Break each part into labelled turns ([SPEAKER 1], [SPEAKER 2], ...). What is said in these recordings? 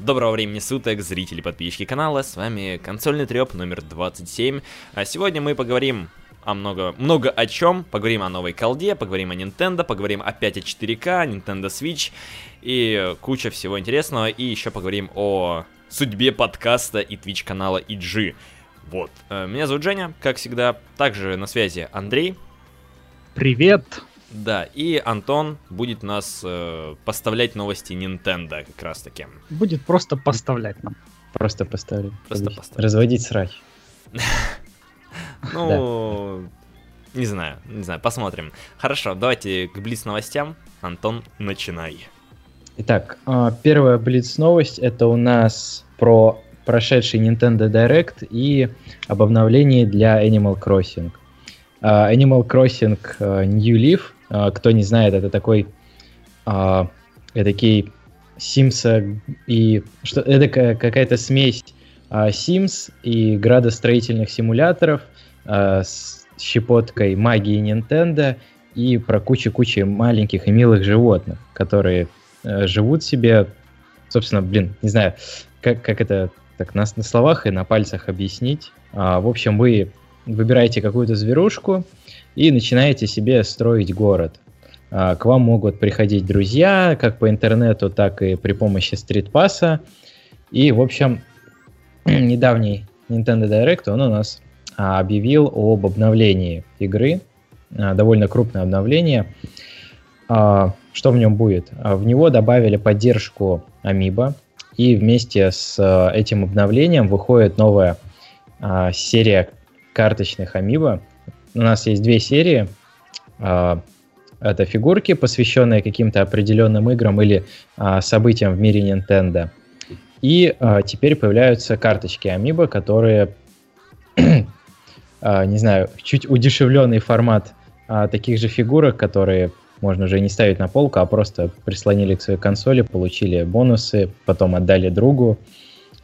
[SPEAKER 1] Доброго времени суток, зрители, подписчики канала, с вами консольный треп номер 27. А сегодня мы поговорим о много, много о чем, поговорим о новой колде, поговорим о Nintendo, поговорим опять о 4К, Nintendo Switch и куча всего интересного, и еще поговорим о судьбе подкаста и Twitch канала EG. Вот, э, меня зовут Женя, как всегда, также на связи Андрей.
[SPEAKER 2] Привет!
[SPEAKER 1] Да, и Антон будет нас э, поставлять новости Nintendo как раз таки.
[SPEAKER 2] Будет просто поставлять нам.
[SPEAKER 3] Просто поставить.
[SPEAKER 1] Просто поставить.
[SPEAKER 3] Разводить срач.
[SPEAKER 1] Ну, не знаю, не знаю, посмотрим. Хорошо, давайте к Блиц новостям. Антон, начинай.
[SPEAKER 3] Итак, а, первая Блиц новость это у нас про прошедший Nintendo Direct и об обновлении для Animal Crossing. А, Animal Crossing а, New Leaf кто не знает, это такой э, такие Sims и что это какая-то смесь э, Sims и градостроительных симуляторов с щепоткой магии Nintendo и про кучу-кучу маленьких и милых животных, которые э, живут себе, собственно, блин, не знаю, как, как это так на, на словах и на пальцах объяснить. А, в общем, вы выбираете какую-то зверушку, и начинаете себе строить город. А, к вам могут приходить друзья, как по интернету, так и при помощи стритпасса. И, в общем, недавний Nintendo Direct, он у нас а, объявил об обновлении игры, а, довольно крупное обновление. Что в нем будет? В него добавили поддержку Amiibo, и вместе с этим обновлением выходит новая серия карточных Amiibo, у нас есть две серии. А, это фигурки, посвященные каким-то определенным играм или а, событиям в мире Nintendo. И а, теперь появляются карточки Amiibo, которые, не знаю, чуть удешевленный формат таких же фигурок, которые можно уже не ставить на полку, а просто прислонили к своей консоли, получили бонусы, потом отдали другу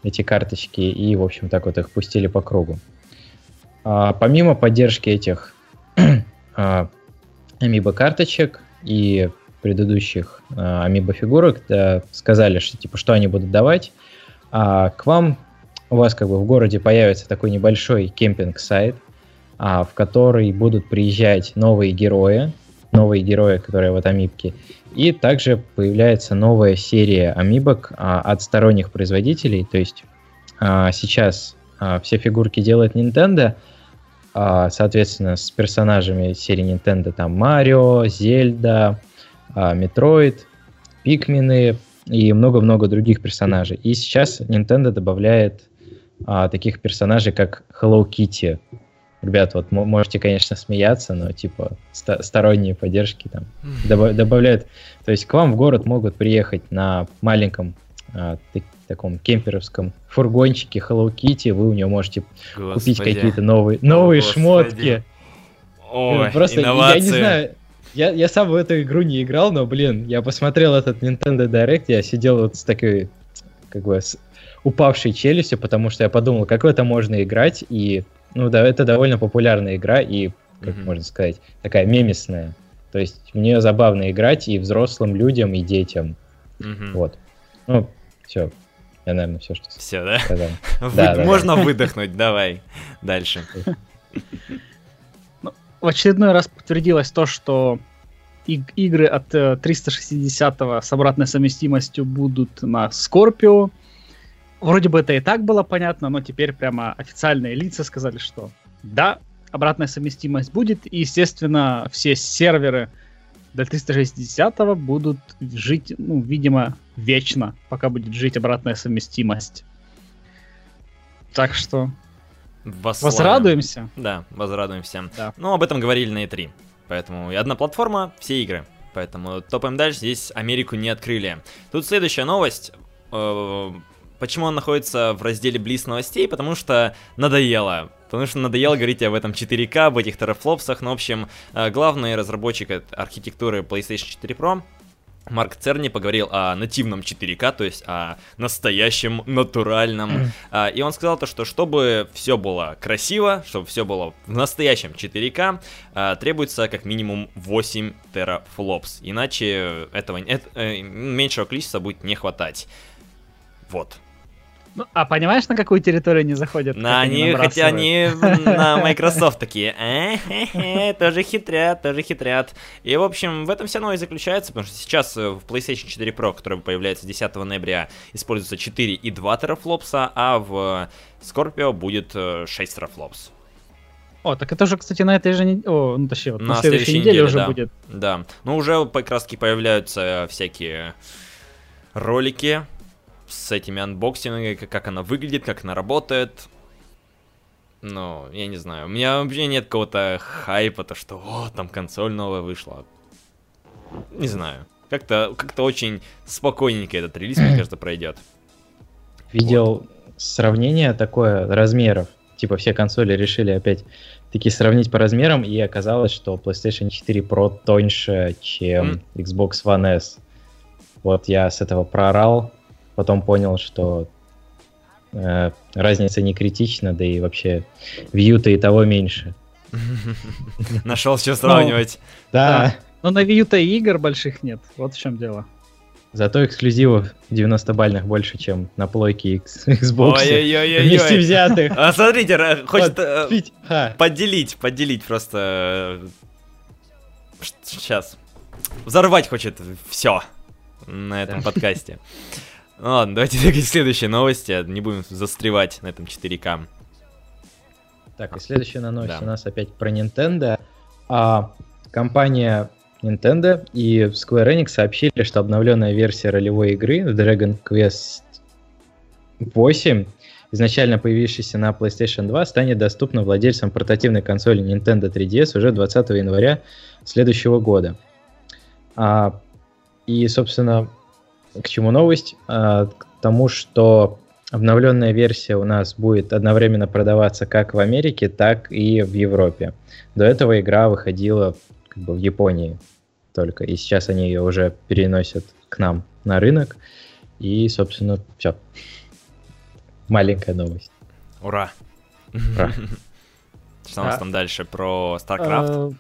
[SPEAKER 3] эти карточки и, в общем, так вот их пустили по кругу. А, помимо поддержки этих а, Amiibo карточек и предыдущих а, Amiibo фигурок, да, сказали, что типа что они будут давать, а к вам у вас как бы в городе появится такой небольшой camping site, а, в который будут приезжать новые герои, новые герои, которые вот амибки, и также появляется новая серия амибок а, от сторонних производителей, то есть а, сейчас а, все фигурки делает Nintendo, а, соответственно, с персонажами серии Nintendo, там Марио, Зельда, а, Метроид, Пикмины и много-много других персонажей. И сейчас Nintendo добавляет а, таких персонажей, как Hello Kitty. Ребят, вот можете, конечно, смеяться, но типа ст- сторонние поддержки там добав- добавляют. То есть к вам в город могут приехать на маленьком а, таком кемперовском фургончике Hello Kitty, вы у нее можете Господи. купить какие-то новые, новые Господи. шмотки. Ой, Просто инновации. я не знаю, я, я сам в эту игру не играл, но, блин, я посмотрел этот Nintendo Direct, я сидел вот с такой, как бы, с упавшей челюстью, потому что я подумал, как в это можно играть, и, ну да, это довольно популярная игра, и, как mm-hmm. можно сказать, такая мемисная. То есть в нее забавно играть и взрослым людям, и детям. Mm-hmm. Вот. Ну, все, я, наверное, все, что
[SPEAKER 1] Все, да? сказал. Вы... Да, Можно да. выдохнуть, давай. Дальше.
[SPEAKER 2] Ну, в очередной раз подтвердилось то, что игры от 360 э, с обратной совместимостью будут на Scorpio. Вроде бы это и так было понятно, но теперь прямо официальные лица сказали, что да, обратная совместимость будет. И, естественно, все серверы до 360 будут жить, ну, видимо, вечно, пока будет жить обратная совместимость. Так что
[SPEAKER 1] Восславим.
[SPEAKER 2] возрадуемся.
[SPEAKER 1] Да, возрадуемся. Да. Ну, об этом говорили на E3. Поэтому и одна платформа, все игры. Поэтому топаем дальше, здесь Америку не открыли. Тут следующая новость. Э, почему он находится в разделе Близ новостей? Потому что надоело. Потому что надоело говорить об этом 4К, об этих терафлопсах. Ну, в общем, э, главный разработчик архитектуры PlayStation 4 Pro Марк Церни поговорил о нативном 4К, то есть о настоящем, натуральном. А, и он сказал то, что чтобы все было красиво, чтобы все было в настоящем 4К, а, требуется как минимум 8 терафлопс. Иначе этого э, меньшего количества будет не хватать. Вот.
[SPEAKER 2] Ну, а понимаешь, на какую территорию они заходят?
[SPEAKER 1] На они, хотя они на Microsoft такие, э тоже хитрят, тоже хитрят. И, в общем, в этом вся новость заключается, потому что сейчас в PlayStation 4 Pro, который появляется 10 ноября, используется 4 и 2 терафлопса, а в Scorpio будет 6 терафлопс.
[SPEAKER 2] О, так это же, кстати, на этой же неделе, о, ну точнее, вот
[SPEAKER 1] на,
[SPEAKER 2] на следующей, следующей неделе, неделе уже
[SPEAKER 1] да.
[SPEAKER 2] будет.
[SPEAKER 1] Да, ну уже как раз таки появляются всякие ролики с этими анбоксингами, как она выглядит, как она работает. Ну, я не знаю, у меня вообще нет какого-то хайпа, то что, о, там консоль новая вышла. Не знаю, как-то как очень спокойненько этот релиз, мне кажется, пройдет.
[SPEAKER 3] Видел вот. сравнение такое размеров. Типа все консоли решили опять таки сравнить по размерам, и оказалось, что PlayStation 4 Pro тоньше, чем mm. Xbox One S. Вот я с этого проорал, потом понял, что э, разница не критична, да и вообще view-то и того меньше.
[SPEAKER 1] Нашел, что сравнивать.
[SPEAKER 3] Да.
[SPEAKER 2] Но на Wii-то игр больших нет, вот в чем дело.
[SPEAKER 3] Зато эксклюзивов 90-бальных больше, чем на плойке X, Xbox.
[SPEAKER 1] Ой-ой-ой.
[SPEAKER 3] Вместе взятых.
[SPEAKER 1] А смотрите, хочет э, поделить, поделить просто... Сейчас. Взорвать хочет все на этом подкасте. Ну ладно, давайте двигать к следующей новости. Не будем застревать на этом 4К.
[SPEAKER 3] Так, и следующая новость да. у нас опять про Nintendo. А, компания Nintendo и Square Enix сообщили, что обновленная версия ролевой игры Dragon Quest 8, изначально появившаяся на PlayStation 2, станет доступна владельцам портативной консоли Nintendo 3DS уже 20 января следующего года. А, и, собственно, к чему новость? А, к тому, что обновленная версия у нас будет одновременно продаваться как в Америке, так и в Европе. До этого игра выходила как бы в Японии только, и сейчас они ее уже переносят к нам на рынок, и, собственно, все. Маленькая новость.
[SPEAKER 1] Ура! Ура! Что у нас там дальше про StarCraft?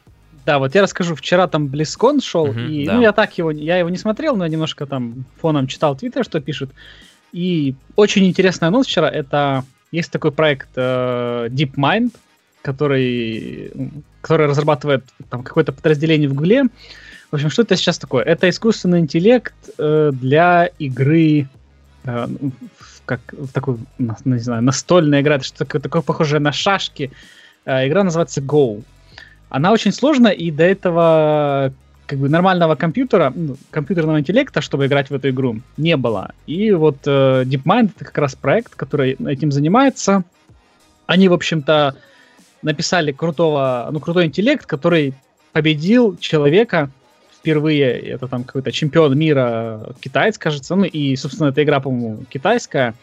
[SPEAKER 2] Да, вот я расскажу. Вчера там Близкон шел, uh-huh, и да. ну я так его, я его не смотрел, но я немножко там фоном читал Твиттер, что пишут. И очень интересная новость вчера. Это есть такой проект э, DeepMind, который, который разрабатывает там какое-то подразделение в Гугле. В общем, что это сейчас такое? Это искусственный интеллект э, для игры, э, как в такой, не знаю, настольная игра, что такое, такое похожее на шашки. Э, игра называется Go. Она очень сложная, и до этого как бы нормального компьютера, ну, компьютерного интеллекта, чтобы играть в эту игру, не было. И вот э, DeepMind это как раз проект, который этим занимается. Они, в общем-то, написали крутого, ну, крутой интеллект, который победил человека впервые. Это там какой-то чемпион мира китаец, кажется. Ну, и, собственно, эта игра, по-моему, китайская.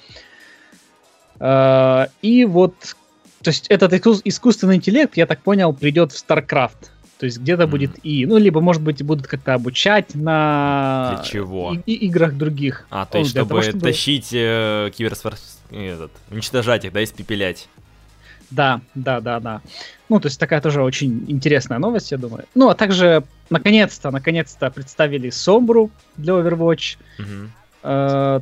[SPEAKER 2] Э, и вот то есть этот искусственный интеллект, я так понял, придет в StarCraft. То есть где-то mm. будет и, ну, либо, может быть, будут как-то обучать на
[SPEAKER 1] Для чего?
[SPEAKER 2] И, и играх других.
[SPEAKER 1] А, то есть, ну, чтобы того, чтобы тащить э, киберспорт... Этот, уничтожать их, да, испепелять.
[SPEAKER 2] Да, да, да, да. Ну, то есть такая тоже очень интересная новость, я думаю. Ну, а также, наконец-то, наконец-то представили Сомбру для Overwatch. Mm-hmm. Э,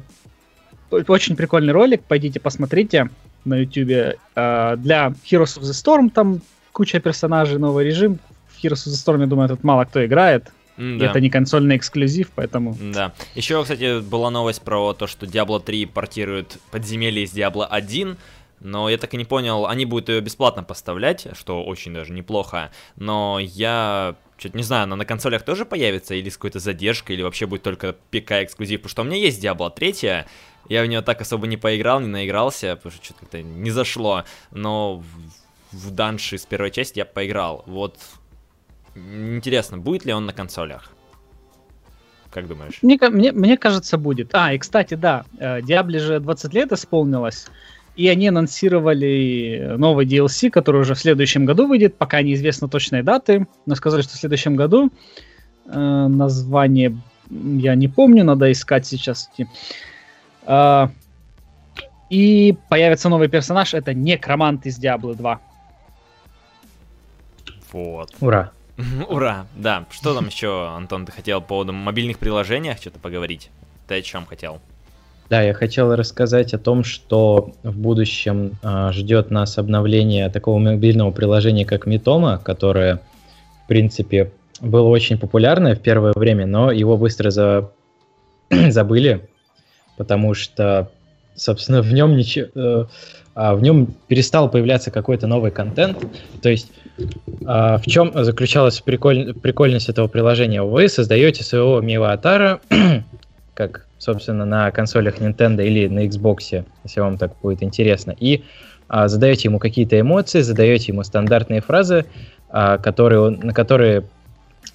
[SPEAKER 2] очень прикольный ролик, пойдите посмотрите на YouTube. Э, для Heroes of the Storm там куча персонажей, новый режим. В Heroes of the Storm, я думаю, тут мало кто играет. Mm, да. Это не консольный эксклюзив, поэтому...
[SPEAKER 1] Да. Еще, кстати, была новость про то, что Diablo 3 портирует подземелье из Diablo 1, но я так и не понял, они будут ее бесплатно поставлять, что очень даже неплохо, но я что-то не знаю, она на консолях тоже появится, или с какой-то задержкой, или вообще будет только ПК эксклюзив, потому что у меня есть Diablo 3, я в нее так особо не поиграл, не наигрался, потому что что-то не зашло. Но в, данши с первой части я поиграл. Вот интересно, будет ли он на консолях? Как думаешь?
[SPEAKER 2] Мне, мне, мне кажется, будет. А, и кстати, да, Диабле же 20 лет исполнилось, и они анонсировали новый DLC, который уже в следующем году выйдет, пока неизвестно точной даты, но сказали, что в следующем году. Э, название я не помню, надо искать сейчас. А, и появится новый персонаж, это Некромант из Diablo 2.
[SPEAKER 1] Вот.
[SPEAKER 3] Ура.
[SPEAKER 1] Ура, да. Что там еще, Антон, ты хотел по поводу мобильных приложениях что-то поговорить? Ты о чем хотел?
[SPEAKER 3] Да, я хотел рассказать о том, что в будущем а, ждет нас обновление такого мобильного приложения, как Митома, которое, в принципе, было очень популярное в первое время, но его быстро за... забыли, потому что, собственно, в нем ничего... Э, а, в нем перестал появляться какой-то новый контент. То есть а, в чем заключалась приколь... прикольность этого приложения? Вы создаете своего Миаватара, как, собственно, на консолях Nintendo или на Xbox, если вам так будет интересно, и а, задаете ему какие-то эмоции, задаете ему стандартные фразы, а, которые он, на которые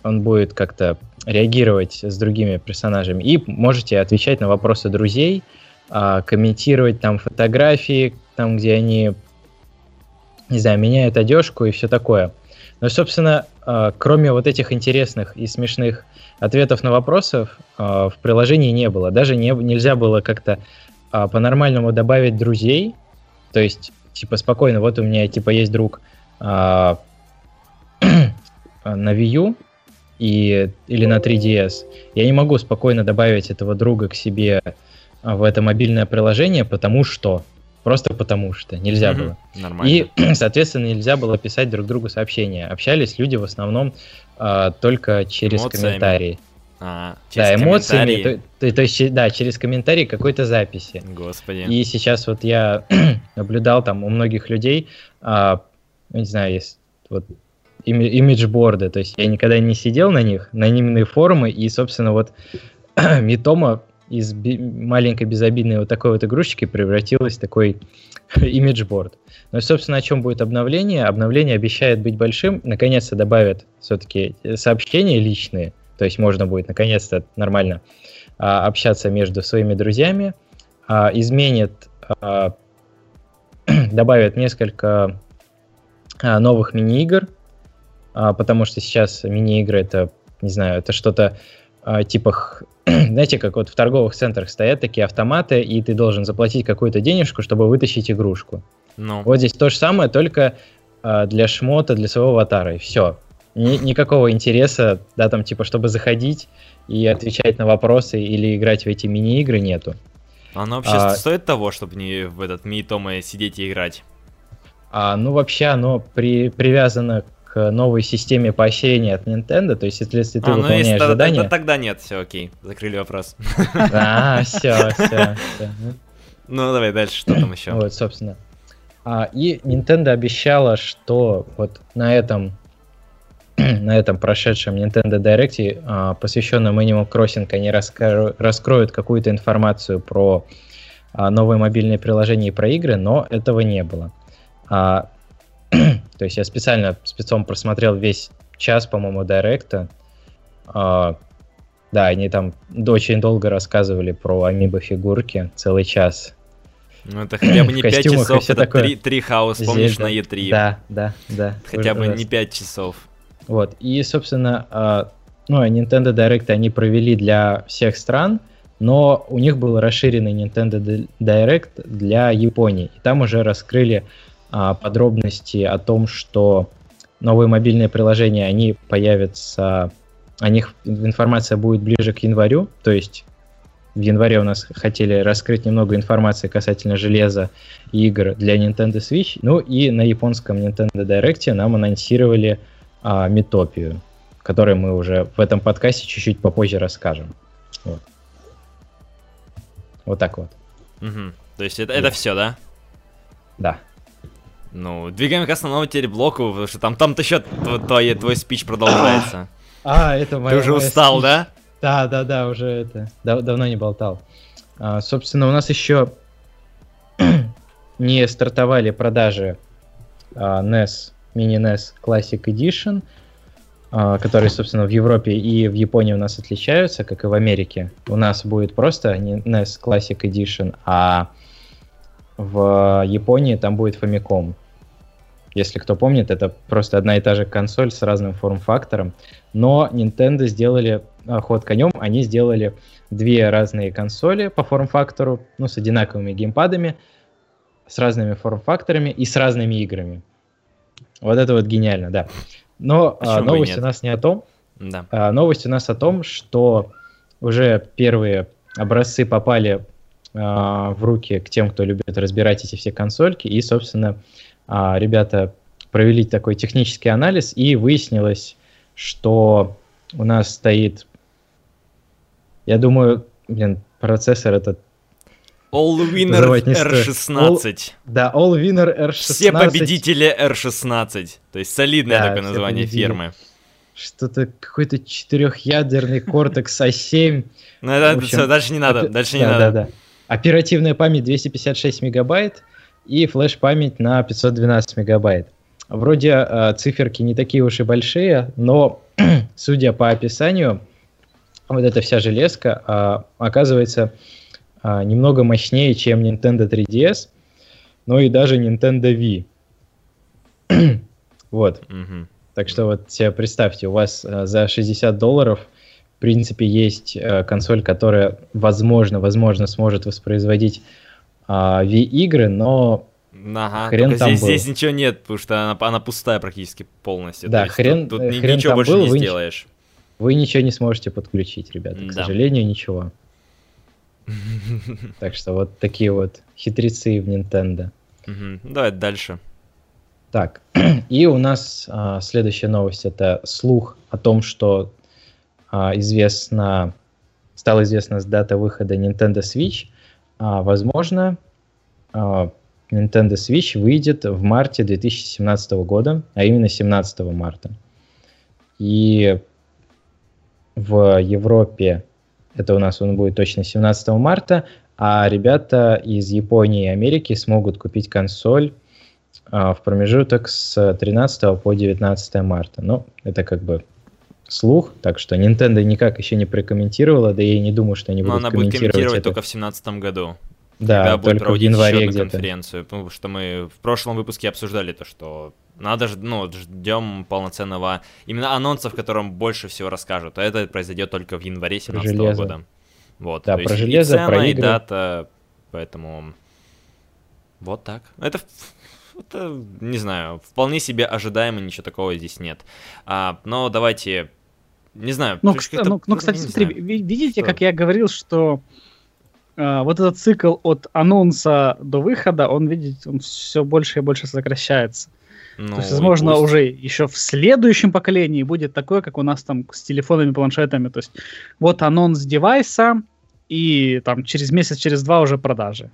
[SPEAKER 3] он будет как-то реагировать с другими персонажами, и можете отвечать на вопросы друзей, а, комментировать там фотографии, там, где они, не знаю, меняют одежку и все такое. Но, собственно, кроме вот этих интересных и смешных ответов на вопросы а, в приложении не было. Даже не, нельзя было как-то а, по-нормальному добавить друзей. То есть, типа, спокойно, вот у меня, типа, есть друг на Wii U, и, или на 3DS. Я не могу спокойно добавить этого друга к себе в это мобильное приложение, потому что Просто потому что нельзя угу, было. Нормально. И, соответственно, нельзя было писать друг другу сообщения. Общались люди в основном э, только через Эмоциями. комментарии. А, через да, эмоциями, то, то, то есть, да, через комментарии какой-то записи.
[SPEAKER 1] Господи.
[SPEAKER 3] И сейчас вот я наблюдал там у многих людей, а, не знаю, есть вот имиджборды, то есть я никогда не сидел на них, на анонимные форумы, и, собственно, вот Митома из маленькой безобидной вот такой вот игрушечки превратилась в такой имиджборд. Ну и, собственно, о чем будет обновление? Обновление обещает быть большим. Наконец-то добавят все-таки сообщения личные, то есть можно будет наконец-то нормально а, общаться между своими друзьями. А, изменит, а, добавят несколько а, новых мини-игр, а, потому что сейчас мини-игры это, не знаю, это что-то а, типа знаете, как вот в торговых центрах стоят такие автоматы, и ты должен заплатить какую-то денежку, чтобы вытащить игрушку. Ну. Вот здесь то же самое, только э, для шмота, для своего аватара, и все. Ни, никакого интереса, да, там, типа, чтобы заходить и отвечать на вопросы или играть в эти мини-игры нету.
[SPEAKER 1] Оно вообще а, стоит того, чтобы не в этот ми-тома сидеть и играть?
[SPEAKER 3] А, ну, вообще оно при, привязано новой системе поощрения от Nintendo, то есть если, если ты а, выполняешь ну, если, задание...
[SPEAKER 1] Тогда, тогда нет, все окей, закрыли вопрос.
[SPEAKER 3] А, все, все.
[SPEAKER 1] Ну давай дальше, что там еще?
[SPEAKER 3] Вот, собственно. А, и Nintendo обещала, что вот на этом на этом прошедшем Nintendo Direct, а, посвященном Animal Crossing, они раскро- раскроют какую-то информацию про а, новые мобильные приложения и про игры, но этого не было. А, то есть я специально спецом просмотрел весь час, по-моему, директа. А, да, они там очень долго рассказывали про амибо фигурки, целый час.
[SPEAKER 1] Ну это хотя бы не 5 часов, это 3, 3 хаус, помнишь, на E3.
[SPEAKER 3] Да, да, да.
[SPEAKER 1] Хотя бы не 5 часов.
[SPEAKER 3] Вот, и, собственно, а, ну, Nintendo Direct они провели для всех стран, но у них был расширенный Nintendo Direct для Японии. И там уже раскрыли а, подробности о том, что новые мобильные приложения, они появятся, о них информация будет ближе к январю, то есть в январе у нас хотели раскрыть немного информации касательно железа и игр для Nintendo Switch. Ну и на японском Nintendo Direct нам анонсировали а, Метопию, которой мы уже в этом подкасте чуть-чуть попозже расскажем. Вот, вот так вот.
[SPEAKER 1] Угу. То есть это, это все, да?
[SPEAKER 3] Да.
[SPEAKER 1] Ну, двигаем к основному теперь блоку, потому что там там-то еще твой, твой спич продолжается.
[SPEAKER 3] А, это моя.
[SPEAKER 1] Ты уже устал, да?
[SPEAKER 3] Да, да, да, уже это. Дав давно не болтал. А, собственно, у нас еще не стартовали продажи а, NES, Mini NES Classic Edition, а, которые, собственно, в Европе и в Японии у нас отличаются, как и в Америке. У нас будет просто не NES Classic Edition, а в Японии там будет Famicom. Если кто помнит, это просто одна и та же консоль с разным форм-фактором. Но Nintendo сделали а, ход конем, они сделали две разные консоли по форм-фактору, ну, с одинаковыми геймпадами, с разными форм-факторами и с разными играми. Вот это вот гениально, да. Но а, новость у нас не о том. Да. А, новость у нас о том, что уже первые образцы попали в руки к тем, кто любит разбирать эти все консольки. И, собственно, ребята провели такой технический анализ, и выяснилось, что у нас стоит, я думаю, блин, процессор этот
[SPEAKER 1] All-Winner R16. All,
[SPEAKER 3] да, All-Winner R16.
[SPEAKER 1] Все победители R16. То есть солидное да, такое название победили. фирмы.
[SPEAKER 3] Что-то какой-то четырехъядерный Cortex A7.
[SPEAKER 1] Ну, это все, дальше не надо, дальше не надо. Да, да.
[SPEAKER 3] Оперативная память 256 мегабайт и флеш-память на 512 мегабайт. Вроде э, циферки не такие уж и большие, но, судя по описанию, вот эта вся железка э, оказывается э, немного мощнее, чем Nintendo 3DS, но и даже Nintendo Wii. вот. Mm-hmm. Так что вот себе представьте, у вас э, за 60 долларов в принципе есть э, консоль, которая возможно, возможно сможет воспроизводить э, Wii-игры, но
[SPEAKER 1] Ага, хрен там здесь, был. здесь ничего нет, потому что она, она пустая практически полностью.
[SPEAKER 3] Да, хрен, тут, тут хрен
[SPEAKER 1] ничего больше
[SPEAKER 3] был,
[SPEAKER 1] не
[SPEAKER 3] вы
[SPEAKER 1] сделаешь.
[SPEAKER 3] Вы ничего не сможете подключить, ребята, к да. сожалению, ничего. Так что вот такие вот хитрецы в Nintendo.
[SPEAKER 1] Давай дальше.
[SPEAKER 3] Так, и у нас а, следующая новость это слух о том, что а, известно, стало известно с дата выхода Nintendo Switch. А, возможно, а, Nintendo Switch выйдет в марте 2017 года, а именно 17 марта. И в Европе это у нас он будет точно 17 марта, а ребята из Японии и Америки смогут купить консоль а, в промежуток с 13 по 19 марта. Ну, это как бы слух, так что Nintendo никак еще не прокомментировала, да я и не думаю, что они Но будут
[SPEAKER 1] она
[SPEAKER 3] комментировать
[SPEAKER 1] будет комментировать
[SPEAKER 3] это.
[SPEAKER 1] только в 17 году.
[SPEAKER 3] Да, когда будет проводить в январе еще одну
[SPEAKER 1] конференцию. Потому что мы в прошлом выпуске обсуждали то, что надо же, ну, ждем полноценного именно анонса, в котором больше всего расскажут. А это произойдет только в январе 2017 года. Вот.
[SPEAKER 3] Да, про железо,
[SPEAKER 1] и цена,
[SPEAKER 3] про
[SPEAKER 1] игры. и дата, поэтому вот так. Это, это, не знаю, вполне себе ожидаемо, ничего такого здесь нет. А, но давайте, не знаю.
[SPEAKER 2] Ну, ну, ну кстати, смотри, видите, что? как я говорил, что Uh, вот этот цикл от анонса до выхода, он, видите, он все больше и больше сокращается. Ну, То есть, возможно, пусть. уже еще в следующем поколении будет такое, как у нас там с телефонами, планшетами. То есть, вот анонс девайса, и там через месяц, через два уже продажи.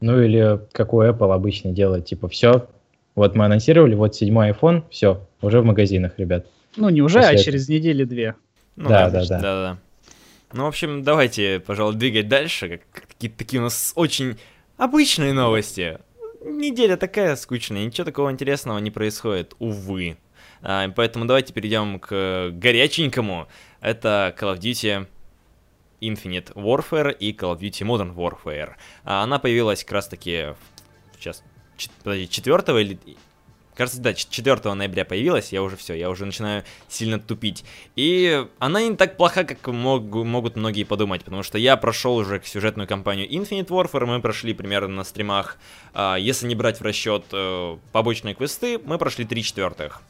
[SPEAKER 3] Ну или как у Apple обычно делает, типа, все, вот мы анонсировали, вот седьмой iPhone, все, уже в магазинах, ребят.
[SPEAKER 2] Ну не уже, После а этого. через недели-две.
[SPEAKER 1] Ну, да, да, да, да, да. Ну, в общем, давайте, пожалуй, двигать дальше. Какие-то такие у нас очень обычные новости. Неделя такая скучная, ничего такого интересного не происходит, увы. А, поэтому давайте перейдем к горяченькому. Это Call of Duty Infinite Warfare и Call of Duty Modern Warfare. А, она появилась как раз таки сейчас, подожди, 4 или Кажется, да, 4 ноября появилась, я уже все, я уже начинаю сильно тупить. И она не так плоха, как мог, могут многие подумать, потому что я прошел уже сюжетную кампанию Infinite Warfare, мы прошли примерно на стримах, э, если не брать в расчет э, побочные квесты, мы прошли 3 четвертых.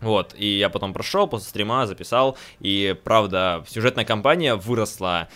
[SPEAKER 1] Вот, и я потом прошел, после стрима записал, и правда, сюжетная кампания выросла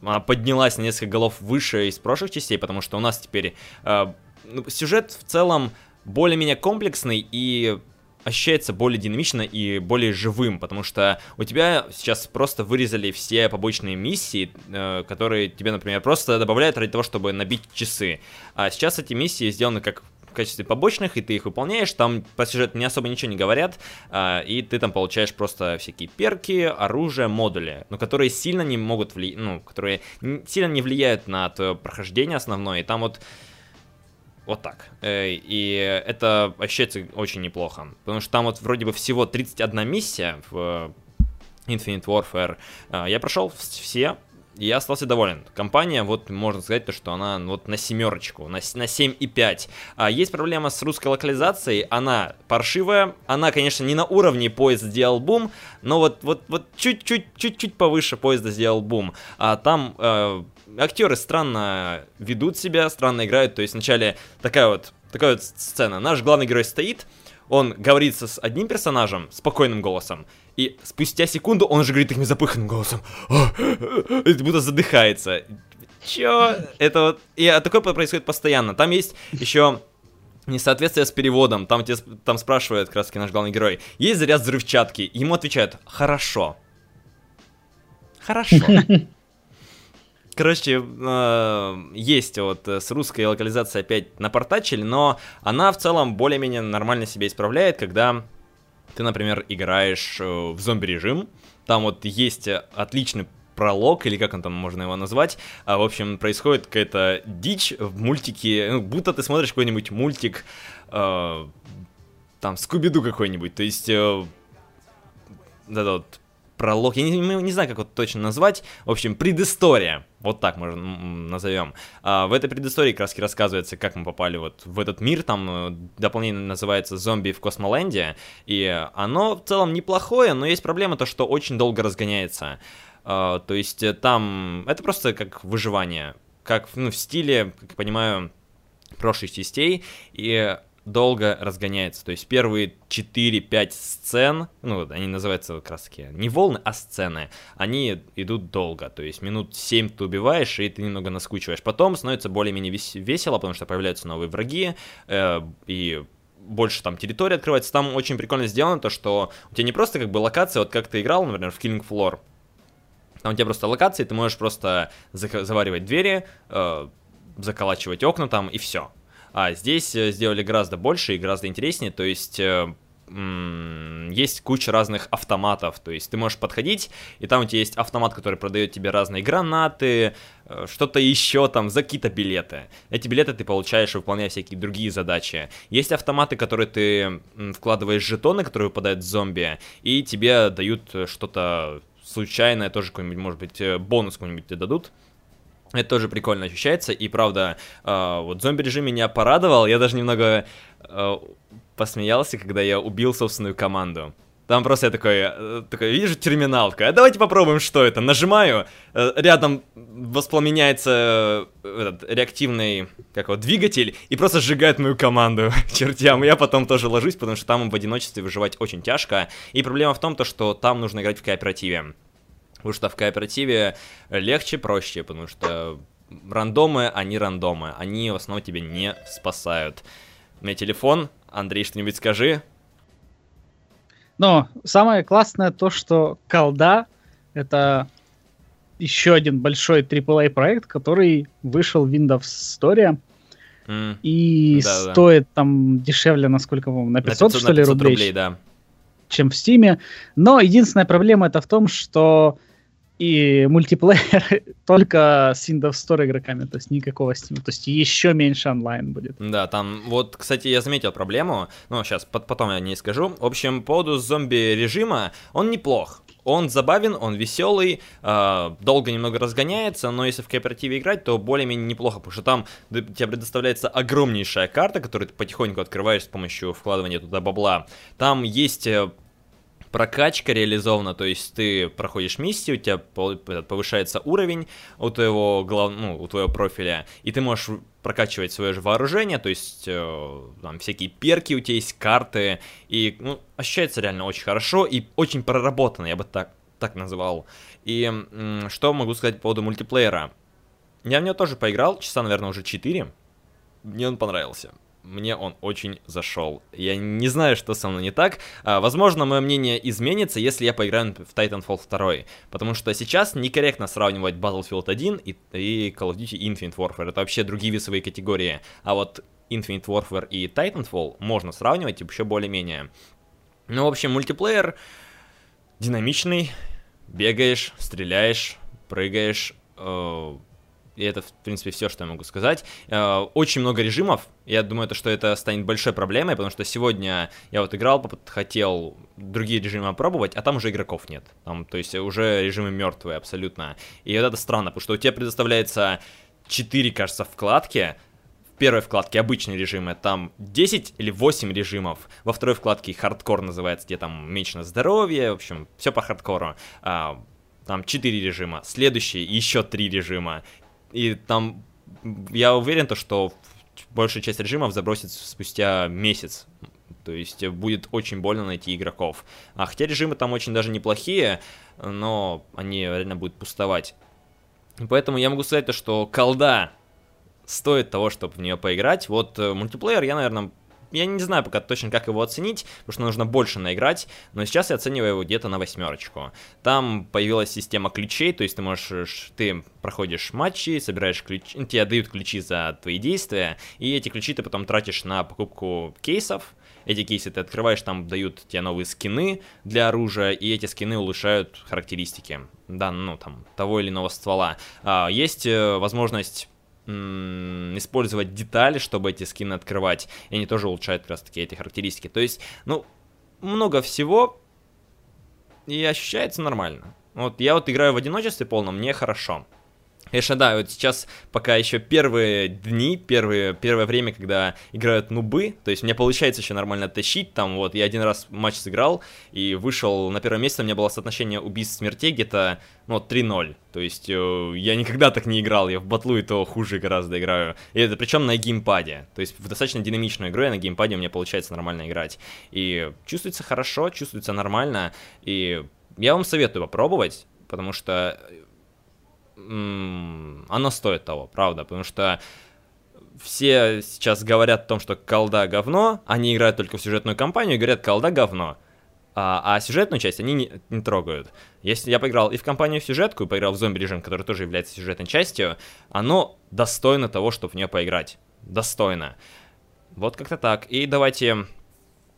[SPEAKER 1] она поднялась на несколько голов выше из прошлых частей, потому что у нас теперь э, ну, сюжет в целом более-менее комплексный и ощущается более динамично и более живым, потому что у тебя сейчас просто вырезали все побочные миссии, э, которые тебе, например, просто добавляют ради того, чтобы набить часы. А сейчас эти миссии сделаны как в качестве побочных, и ты их выполняешь, там по сюжету не особо ничего не говорят, а, и ты там получаешь просто всякие перки, оружие, модули, но которые сильно не могут влиять, ну, которые сильно не влияют на твое прохождение основное, и там вот вот так. Э, и это ощущается очень неплохо. Потому что там вот вроде бы всего 31 миссия в Infinite Warfare. Э, я прошел все, и я остался доволен. Компания, вот можно сказать, то, что она вот на семерочку, на, на 7,5. А есть проблема с русской локализацией, она паршивая, она, конечно, не на уровне поезда сделал бум, но вот, вот, вот чуть-чуть, чуть-чуть повыше поезда сделал бум. А там э, актеры странно ведут себя, странно играют. То есть вначале такая вот, такая вот сцена. Наш главный герой стоит, он говорит с одним персонажем спокойным голосом, и спустя секунду он уже говорит таким запыханным голосом, будто задыхается. Чё? Это вот... И такое происходит постоянно. Там есть еще несоответствие с переводом. Там, тебе, там спрашивает как раз наш главный герой. Есть заряд взрывчатки? Ему отвечают, хорошо. Хорошо. Короче, э, есть вот с русской локализацией опять напортачили, но она в целом более-менее нормально себя исправляет, когда ты, например, играешь э, в зомби-режим, там вот есть отличный пролог, или как он там можно его назвать. А, в общем, происходит какая-то дичь в мультике, ну, будто ты смотришь какой-нибудь мультик, э, там, Скуби-Ду какой-нибудь, то есть... Э, да, да, вот пролог, я не, не знаю, как это точно назвать, в общем, предыстория, вот так можно назовем. А, в этой предыстории как раз рассказывается, как мы попали вот в этот мир, там э, дополнение называется «Зомби в Космоленде», и оно в целом неплохое, но есть проблема то, что очень долго разгоняется. А, то есть э, там это просто как выживание, как ну, в стиле, как я понимаю, прошлых частей, и долго разгоняется. То есть первые 4-5 сцен, ну, они называются как раз таки не волны, а сцены, они идут долго. То есть минут 7 ты убиваешь, и ты немного наскучиваешь. Потом становится более-менее весело, потому что появляются новые враги, э, и больше там территории открывается. Там очень прикольно сделано то, что у тебя не просто как бы локация, вот как ты играл, например, в Killing Floor. Там у тебя просто локации, ты можешь просто заваривать двери, э, заколачивать окна там, и все. А здесь э, сделали гораздо больше и гораздо интереснее, то есть э, есть куча разных автоматов, то есть ты можешь подходить, и там у тебя есть автомат, который продает тебе разные гранаты, э, что-то еще там за какие-то билеты. Эти билеты ты получаешь, выполняя всякие другие задачи. Есть автоматы, которые ты вкладываешь жетоны, которые выпадают зомби, и тебе дают что-то случайное, тоже какой-нибудь, может быть, бонус какой-нибудь тебе дадут. Это тоже прикольно ощущается, и правда, э, вот зомби-режим меня порадовал, я даже немного э, посмеялся, когда я убил собственную команду. Там просто я такой, э, такой, вижу терминалка, а давайте попробуем, что это. Нажимаю, э, рядом воспламеняется э, этот реактивный, как его, двигатель, и просто сжигает мою команду чертям. Я потом тоже ложусь, потому что там в одиночестве выживать очень тяжко. И проблема в том, то, что там нужно играть в кооперативе. Потому что в кооперативе легче, проще, потому что рандомы, они рандомы. Они в основном тебя не спасают. У меня телефон. Андрей, что-нибудь скажи.
[SPEAKER 2] Но самое классное то, что колда это еще один большой AAA проект, который вышел в Windows Store. Mm. И да, стоит да. там дешевле, насколько, по-моему, на 500, на 500 что ли, 500 рублей, рублей да. чем в Steam. Но единственная проблема это в том, что и мультиплеер только с Windows Store игроками, то есть никакого Steam, то есть еще меньше онлайн будет.
[SPEAKER 1] Да, там, вот, кстати, я заметил проблему, ну, сейчас, потом я не скажу. В общем, по поводу зомби-режима, он неплох. Он забавен, он веселый, э, долго немного разгоняется, но если в кооперативе играть, то более-менее неплохо, потому что там тебе предоставляется огромнейшая карта, которую ты потихоньку открываешь с помощью вкладывания туда бабла. Там есть э, прокачка реализована, то есть ты проходишь миссию, у тебя повышается уровень у твоего, глав... ну, у твоего профиля, и ты можешь прокачивать свое же вооружение, то есть э, там всякие перки у тебя есть, карты, и ну, ощущается реально очень хорошо и очень проработано, я бы так, так назвал. И м- что могу сказать по поводу мультиплеера? Я в него тоже поиграл, часа, наверное, уже 4, мне он понравился мне он очень зашел. Я не знаю, что со мной не так. А, возможно, мое мнение изменится, если я поиграю в Titanfall 2. Потому что сейчас некорректно сравнивать Battlefield 1 и, и Call of Duty Infinite Warfare. Это вообще другие весовые категории. А вот Infinite Warfare и Titanfall можно сравнивать еще более-менее. Ну, в общем, мультиплеер динамичный. Бегаешь, стреляешь, прыгаешь, э, и это, в принципе, все, что я могу сказать. Э, очень много режимов. Я думаю, то, что это станет большой проблемой, потому что сегодня я вот играл, хотел другие режимы опробовать, а там уже игроков нет. Там, то есть уже режимы мертвые абсолютно. И вот это странно, потому что у тебя предоставляется 4, кажется, вкладки, в первой вкладке обычные режимы, там 10 или 8 режимов. Во второй вкладке хардкор называется, где там меньше на здоровье, в общем, все по хардкору. А, там 4 режима, следующие еще 3 режима, и там я уверен, то, что большая часть режимов забросится спустя месяц. То есть будет очень больно найти игроков. А хотя режимы там очень даже неплохие, но они реально будут пустовать. Поэтому я могу сказать то, что колда стоит того, чтобы в нее поиграть. Вот э, мультиплеер я, наверное, я не знаю пока точно, как его оценить, потому что нужно больше наиграть, но сейчас я оцениваю его где-то на восьмерочку. Там появилась система ключей, то есть ты можешь, ты проходишь матчи, собираешь ключи, тебе дают ключи за твои действия, и эти ключи ты потом тратишь на покупку кейсов, эти кейсы ты открываешь, там дают тебе новые скины для оружия, и эти скины улучшают характеристики, да, ну, там, того или иного ствола. А, есть э, возможность использовать детали, чтобы эти скины открывать, и они тоже улучшают как раз таки эти характеристики. То есть, ну, много всего, и ощущается нормально. Вот я вот играю в одиночестве полном, мне хорошо. Конечно, да, вот сейчас пока еще первые дни, первые, первое время, когда играют нубы, то есть мне получается еще нормально тащить, там вот я один раз матч сыграл и вышел на первое место, у меня было соотношение убийств смертей где-то, ну, 3-0, то есть э, я никогда так не играл, я в батлу и то хуже гораздо играю, и это причем на геймпаде, то есть в достаточно динамичную игру я на геймпаде у меня получается нормально играть, и чувствуется хорошо, чувствуется нормально, и я вам советую попробовать, потому что оно стоит того, правда, потому что все сейчас говорят о том, что колда говно, они играют только в сюжетную кампанию и говорят, колда говно. А, а сюжетную часть они не, не трогают. Если я поиграл и в кампанию в сюжетку, и поиграл в зомби-режим, который тоже является сюжетной частью, оно достойно того, чтобы в нее поиграть. Достойно. Вот как-то так. И давайте...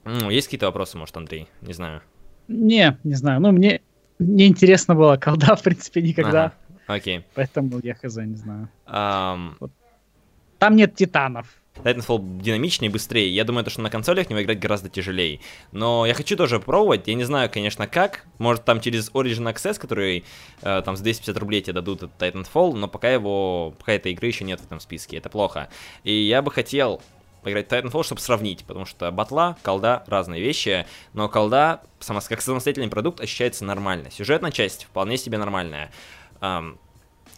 [SPEAKER 1] Ну, есть какие-то вопросы, может, Андрей? Не знаю.
[SPEAKER 2] Не, не знаю. Ну, мне не интересно было колда, в принципе, никогда. Ага.
[SPEAKER 1] Окей.
[SPEAKER 2] Поэтому я хз не знаю.
[SPEAKER 1] Um...
[SPEAKER 2] Вот. Там нет титанов.
[SPEAKER 1] Titanfall динамичнее быстрее. Я думаю, то, что на консолях него играть гораздо тяжелее. Но я хочу тоже попробовать. Я не знаю, конечно, как. Может, там через Origin Access, который э, там за 250 рублей тебе дадут этот Titanfall, но пока его, пока этой игры еще нет в этом списке. Это плохо. И я бы хотел поиграть в Titanfall, чтобы сравнить, потому что батла, колда — разные вещи, но колда, как самостоятельный продукт, ощущается нормально. Сюжетная часть вполне себе нормальная. Um,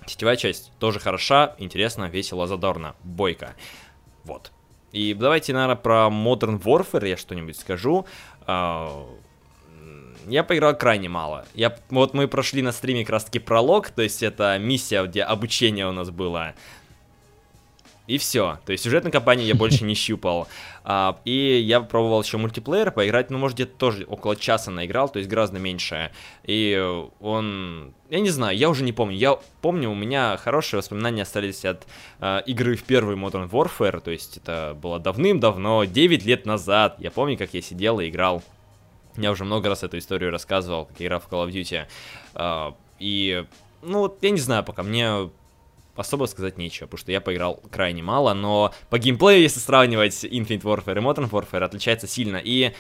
[SPEAKER 1] сетевая часть тоже хороша, интересно, весело, задорно, бойко. Вот. И давайте, наверное, про Modern Warfare я что-нибудь скажу. Uh, я поиграл крайне мало. Я, вот мы прошли на стриме как раз таки пролог, то есть это миссия, где обучение у нас было. И все. То есть сюжетной кампании я больше не щупал. А, и я пробовал еще мультиплеер поиграть, ну, может, где-то тоже около часа наиграл, то есть гораздо меньше. И он... Я не знаю, я уже не помню. Я помню, у меня хорошие воспоминания остались от а, игры в первый Modern Warfare, то есть это было давным-давно, 9 лет назад. Я помню, как я сидел и играл. Я уже много раз эту историю рассказывал, как я играл в Call of Duty. А, и, ну, вот я не знаю пока, мне особо сказать нечего, потому что я поиграл крайне мало, но по геймплею, если сравнивать Infinite Warfare и Modern Warfare, отличается сильно, и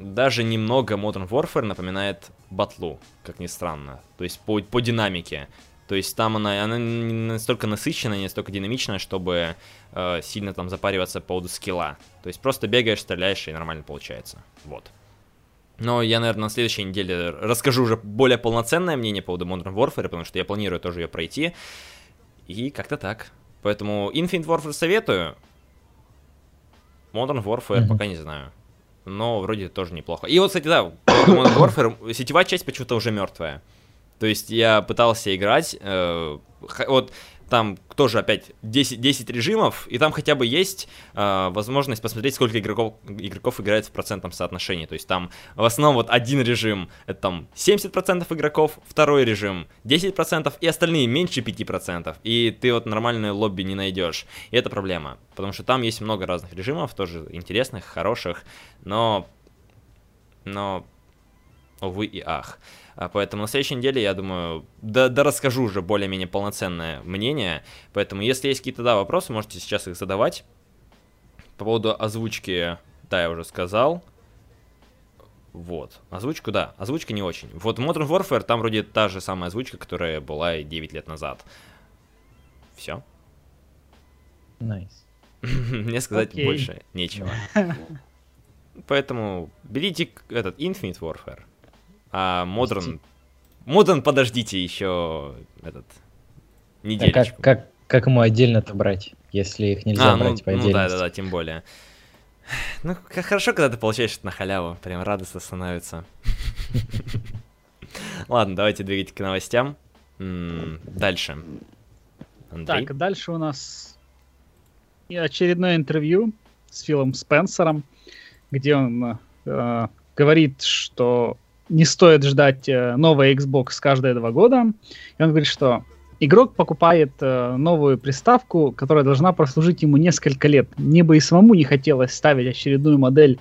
[SPEAKER 1] даже немного Modern Warfare напоминает батлу, как ни странно, то есть по, по динамике, то есть там она, она не настолько насыщенная, не настолько динамичная, чтобы э, сильно там запариваться по поводу скилла, то есть просто бегаешь, стреляешь и нормально получается, вот. Но я, наверное, на следующей неделе расскажу уже более полноценное мнение по поводу Modern Warfare, потому что я планирую тоже ее пройти. И как-то так. Поэтому Infinite Warfare советую. Modern Warfare mm-hmm. пока не знаю. Но вроде тоже неплохо. И вот, кстати, да, Modern Warfare, сетевая часть почему-то уже мертвая. То есть я пытался играть, э, вот там тоже опять 10, 10 режимов, и там хотя бы есть э, возможность посмотреть, сколько игроков, игроков играет в процентном соотношении. То есть там в основном вот один режим это там 70% игроков, второй режим 10%, и остальные меньше 5%. И ты вот нормальное лобби не найдешь. И это проблема, потому что там есть много разных режимов, тоже интересных, хороших, но... Но... Увы и ах. А, поэтому на следующей неделе, я думаю, да, да расскажу уже более-менее полноценное мнение. Поэтому, если есть какие-то да, вопросы, можете сейчас их задавать. По поводу озвучки, да, я уже сказал. Вот. Озвучку, да. Озвучка не очень. Вот Modern Warfare, там вроде та же самая озвучка, которая была и 9 лет назад. Все.
[SPEAKER 3] Nice.
[SPEAKER 1] Мне сказать okay. больше нечего. Поэтому берите этот Infinite Warfare. А Modern... Modern подождите еще этот недельку.
[SPEAKER 3] А как, как, как ему отдельно-то брать, если их нельзя а, брать ну, по отдельности? Ну
[SPEAKER 1] да, да, да, тем более. Ну, как хорошо, когда ты получаешь это на халяву. Прям радостно становится. Ладно, давайте двигать к новостям. Дальше.
[SPEAKER 2] Андрей? Так, дальше у нас очередное интервью с Филом Спенсером, где он э, говорит, что не стоит ждать э, новый Xbox каждые два года. И он говорит, что игрок покупает э, новую приставку, которая должна прослужить ему несколько лет. Мне бы и самому не хотелось ставить очередную модель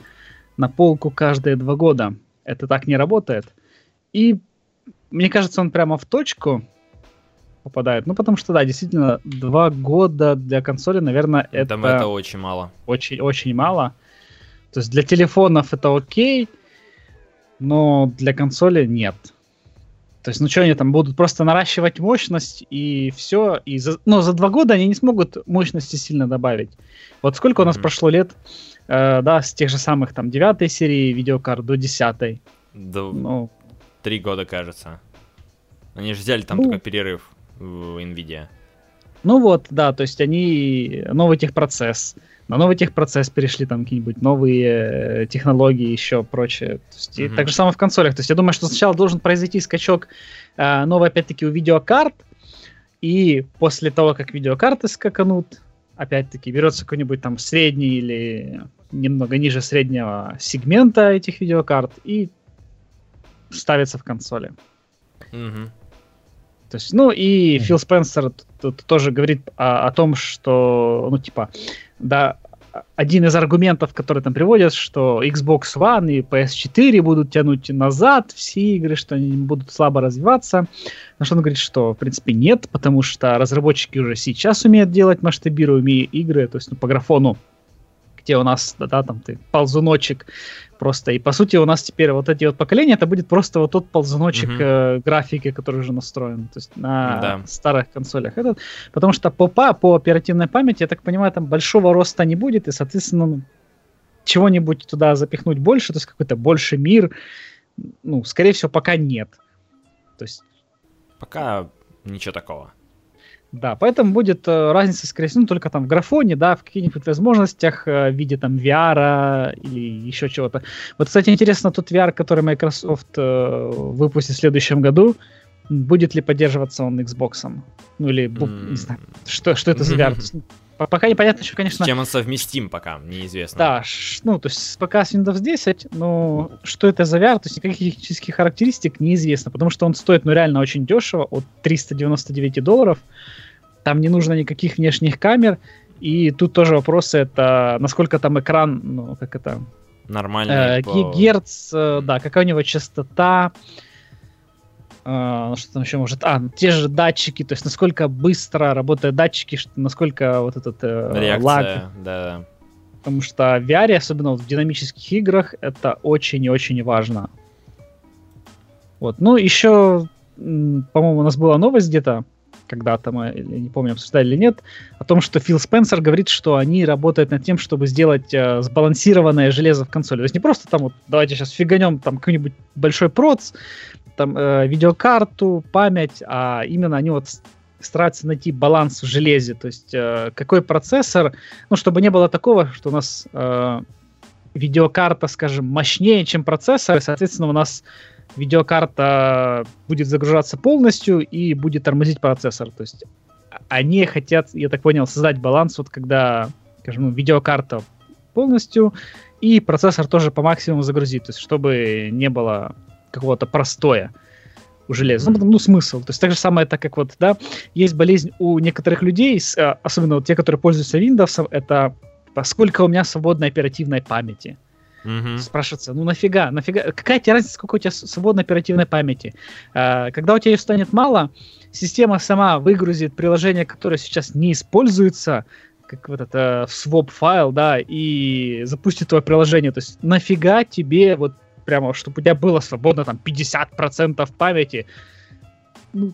[SPEAKER 2] на полку каждые два года. Это так не работает. И мне кажется, он прямо в точку попадает. Ну, потому что, да, действительно, два года для консоли, наверное, это...
[SPEAKER 1] Там это очень мало.
[SPEAKER 2] Очень-очень мало. То есть для телефонов это окей, но для консоли нет. То есть, ну что они там будут просто наращивать мощность и все. И за, но за два года они не смогут мощности сильно добавить. Вот сколько у нас mm-hmm. прошло лет, э, да, с тех же самых там девятой серии видеокарт до десятой.
[SPEAKER 1] До... Ну, Три года, кажется. Они же взяли там ну, только перерыв в Nvidia.
[SPEAKER 2] Ну вот, да, то есть они новый техпроцесс, на новый техпроцесс перешли там какие-нибудь новые э, технологии, еще прочее. То есть, mm-hmm. и так же самое в консолях. То есть я думаю, что сначала должен произойти скачок э, новый, опять-таки, у видеокарт, и после того, как видеокарты скаканут, опять-таки, берется какой-нибудь там средний или немного ниже среднего сегмента этих видеокарт и ставится в консоли.
[SPEAKER 1] Mm-hmm.
[SPEAKER 2] То есть, ну и mm-hmm. Фил Спенсер тут тоже говорит о, о том, что, ну типа, да, один из аргументов, который там приводят, что Xbox One и PS4 будут тянуть назад все игры, что они будут слабо развиваться. На что он говорит, что в принципе нет, потому что разработчики уже сейчас умеют делать масштабируемые игры, то есть ну, по графону где у нас, да, да, там ты ползуночек просто. И по сути у нас теперь вот эти вот поколения, это будет просто вот тот ползуночек mm-hmm. э, графики, который уже настроен, то есть на да. старых консолях. Этот, потому что по, по оперативной памяти, я так понимаю, там большого роста не будет, и, соответственно, ну, чего-нибудь туда запихнуть больше, то есть какой-то больше мир, ну, скорее всего, пока нет. То есть...
[SPEAKER 1] Пока ничего такого.
[SPEAKER 2] Да, поэтому будет э, разница, скорее всего, только там в графоне, да, в каких-нибудь возможностях э, в виде там VR или еще чего-то. Вот, кстати, интересно, тот VR, который Microsoft э, выпустит в следующем году, будет ли поддерживаться он Xbox? Ну или, mm. не знаю, что, что это за VR? Пока непонятно еще, конечно...
[SPEAKER 1] С чем он совместим пока, неизвестно.
[SPEAKER 2] Да, ну, то есть пока с Windows 10, но что это за VR, то есть никаких технических характеристик неизвестно, потому что он стоит, ну, реально очень дешево, от 399 долларов. Там не нужно никаких внешних камер, и тут тоже вопросы, это насколько там экран, ну, как это...
[SPEAKER 1] Нормальный.
[SPEAKER 2] Э, по... Герц, э, да, какая у него частота, Uh, что там еще может? А, те же датчики, то есть насколько быстро работают датчики, что, насколько вот этот э, Реакция, лаг.
[SPEAKER 1] Да.
[SPEAKER 2] Потому что в VR, особенно вот в динамических играх, это очень и очень важно. Вот. Ну, еще, по-моему, у нас была новость где-то, когда-то мы, не помню, обсуждали или нет, о том, что Фил Спенсер говорит, что они работают над тем, чтобы сделать э, сбалансированное железо в консоли. То есть не просто там вот давайте сейчас фиганем там какой-нибудь большой проц, там э, видеокарту, память, а именно они вот стараются найти баланс в железе, то есть э, какой процессор, ну, чтобы не было такого, что у нас э, видеокарта, скажем, мощнее, чем процессор, и, соответственно, у нас видеокарта будет загружаться полностью и будет тормозить процессор. То есть они хотят, я так понял, создать баланс, вот когда, скажем, ну, видеокарта полностью и процессор тоже по максимуму загрузить, то есть чтобы не было какого-то простоя у железа. Ну, ну, смысл. То есть так же самое, так как вот, да, есть болезнь у некоторых людей, а, особенно вот те, которые пользуются Windows, это сколько у меня свободной оперативной памяти. Mm-hmm. Спрашивается, ну нафига, нафига, какая тебе разница, сколько у тебя свободной оперативной памяти? А, когда у тебя ее станет мало, система сама выгрузит приложение, которое сейчас не используется, как вот это swap файл, да, и запустит твое приложение. То есть нафига тебе вот прямо, чтобы у тебя было свободно там 50% памяти. Ну,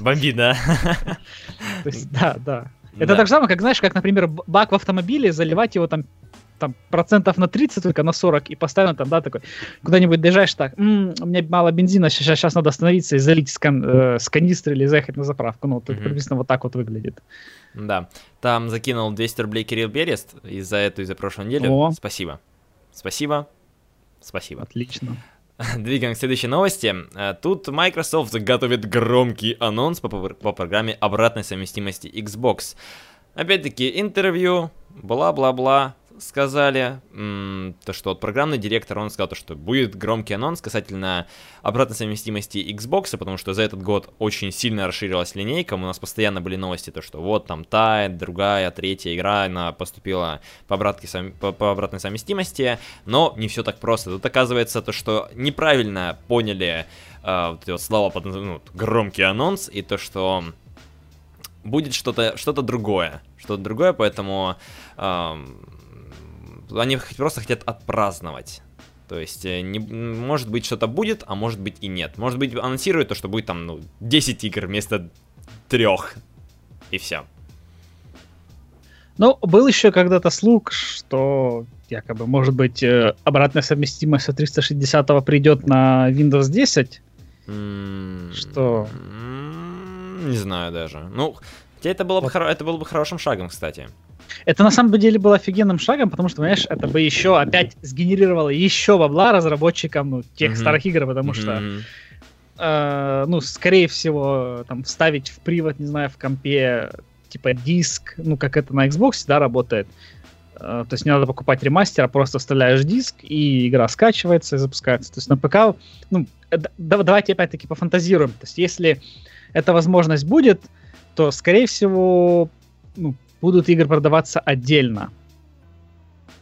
[SPEAKER 1] Бомби, да?
[SPEAKER 2] То есть, да, да. Это так же самое, как, знаешь, как, например, бак в автомобиле, заливать его там там процентов на 30, только на 40, и постоянно там, да, такой, куда-нибудь доезжаешь так, м-м, у меня мало бензина, сейчас, сейчас надо остановиться и залить с, кан- э, с канистры или заехать на заправку. Ну, mm-hmm. приблизительно вот так вот выглядит.
[SPEAKER 1] Да. Там закинул 200 рублей Кирилл Берест из-за эту, из-за прошлой недели. О. Спасибо. Спасибо. Спасибо.
[SPEAKER 2] Отлично.
[SPEAKER 1] Двигаем к следующей новости. Э, тут Microsoft готовит громкий анонс по, по программе обратной совместимости Xbox. Опять-таки, интервью, бла-бла-бла, сказали, то что вот программный директор, он сказал, то, что будет громкий анонс касательно обратной совместимости Xbox, потому что за этот год очень сильно расширилась линейка, у нас постоянно были новости, то что вот там та, другая, третья игра, она поступила по, обратке, по, по обратной совместимости, но не все так просто. Тут оказывается то, что неправильно поняли э, вот эти слова под ну, громкий анонс, и то, что будет что-то что другое, что-то другое, поэтому эм, они просто хотят отпраздновать. То есть, э, не, может быть, что-то будет, а может быть и нет. Может быть, анонсируют то, что будет там, ну, 10 игр вместо трех. И все.
[SPEAKER 2] Ну, был еще когда-то слух, что якобы, может быть, э, обратная совместимость от 360 придет на Windows 10.
[SPEAKER 1] Mm-hmm.
[SPEAKER 2] Что?
[SPEAKER 1] Не знаю даже. Ну, хотя это было, бы хоро- это было бы хорошим шагом, кстати.
[SPEAKER 2] Это на самом деле было офигенным шагом, потому что, понимаешь, это бы еще опять сгенерировало еще бабла разработчикам ну, тех mm-hmm. старых игр, потому mm-hmm. что, э, ну, скорее всего, там, вставить в привод, не знаю, в компе, типа, диск, ну, как это на Xbox, да, работает. Э, то есть не надо покупать ремастер, а просто вставляешь диск, и игра скачивается и запускается. То есть на ПК, ну, э, давайте опять-таки пофантазируем. То есть если эта возможность будет, то, скорее всего, ну, будут игры продаваться отдельно.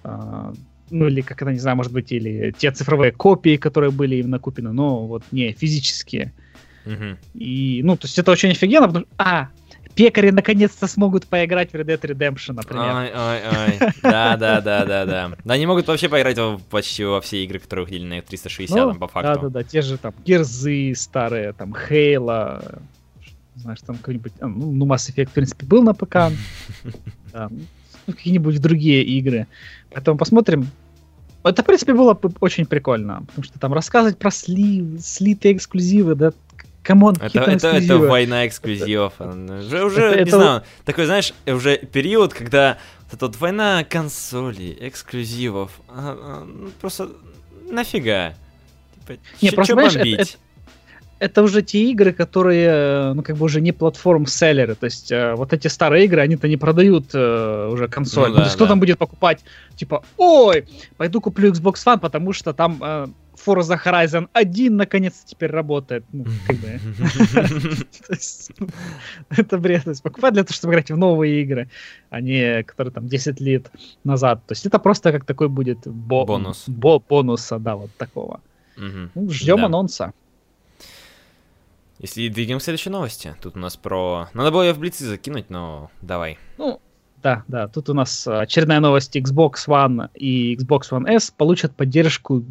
[SPEAKER 2] А, ну, или, как это, не знаю, может быть, или те цифровые копии, которые были именно куплены, но вот не физические.
[SPEAKER 1] Угу.
[SPEAKER 2] И, ну, то есть это очень офигенно, потому что, а, пекари наконец-то смогут поиграть в Red Dead Redemption, например.
[SPEAKER 1] Ой, ой, ой. Да, да, да, да, да. Да, они могут вообще поиграть в, почти во все игры, которые выходили на 360, ну, по факту.
[SPEAKER 2] Да, да, да, те же там Герзы старые, там Хейла, знаешь, там какой-нибудь, а, ну, ну, Mass Effect, в принципе, был на ПК, да, ну, какие-нибудь другие игры. Поэтому посмотрим. Это, в принципе, было очень прикольно, потому что там рассказывать про слив, слитые эксклюзивы, да, come on,
[SPEAKER 1] это, это, это война эксклюзивов. Уже, уже это, не это... знаю, такой, знаешь, уже период, когда эта вот война консолей, эксклюзивов, а, а, ну, просто нафига?
[SPEAKER 2] Типа, не, просто, понимаешь, это, это, это уже те игры, которые, ну, как бы уже не платформ-селлеры. То есть э, вот эти старые игры, они-то не продают э, уже консоль. Ну, да, то есть да. кто там будет покупать, типа, ой, пойду куплю Xbox One, потому что там э, Forza Horizon 1 наконец-то теперь работает. Ну, как бы. Это бред. То есть покупать для того, чтобы играть в новые игры, а не которые там 10 лет назад. То есть это просто как такой будет бонус. Бонуса, да, вот такого. Ну, Ждем анонса.
[SPEAKER 1] Если двигаем к следующей новости. Тут у нас про... Надо было ее в блицы закинуть, но давай.
[SPEAKER 2] Ну, да, да. Тут у нас очередная новость. Xbox One и Xbox One S получат поддержку э,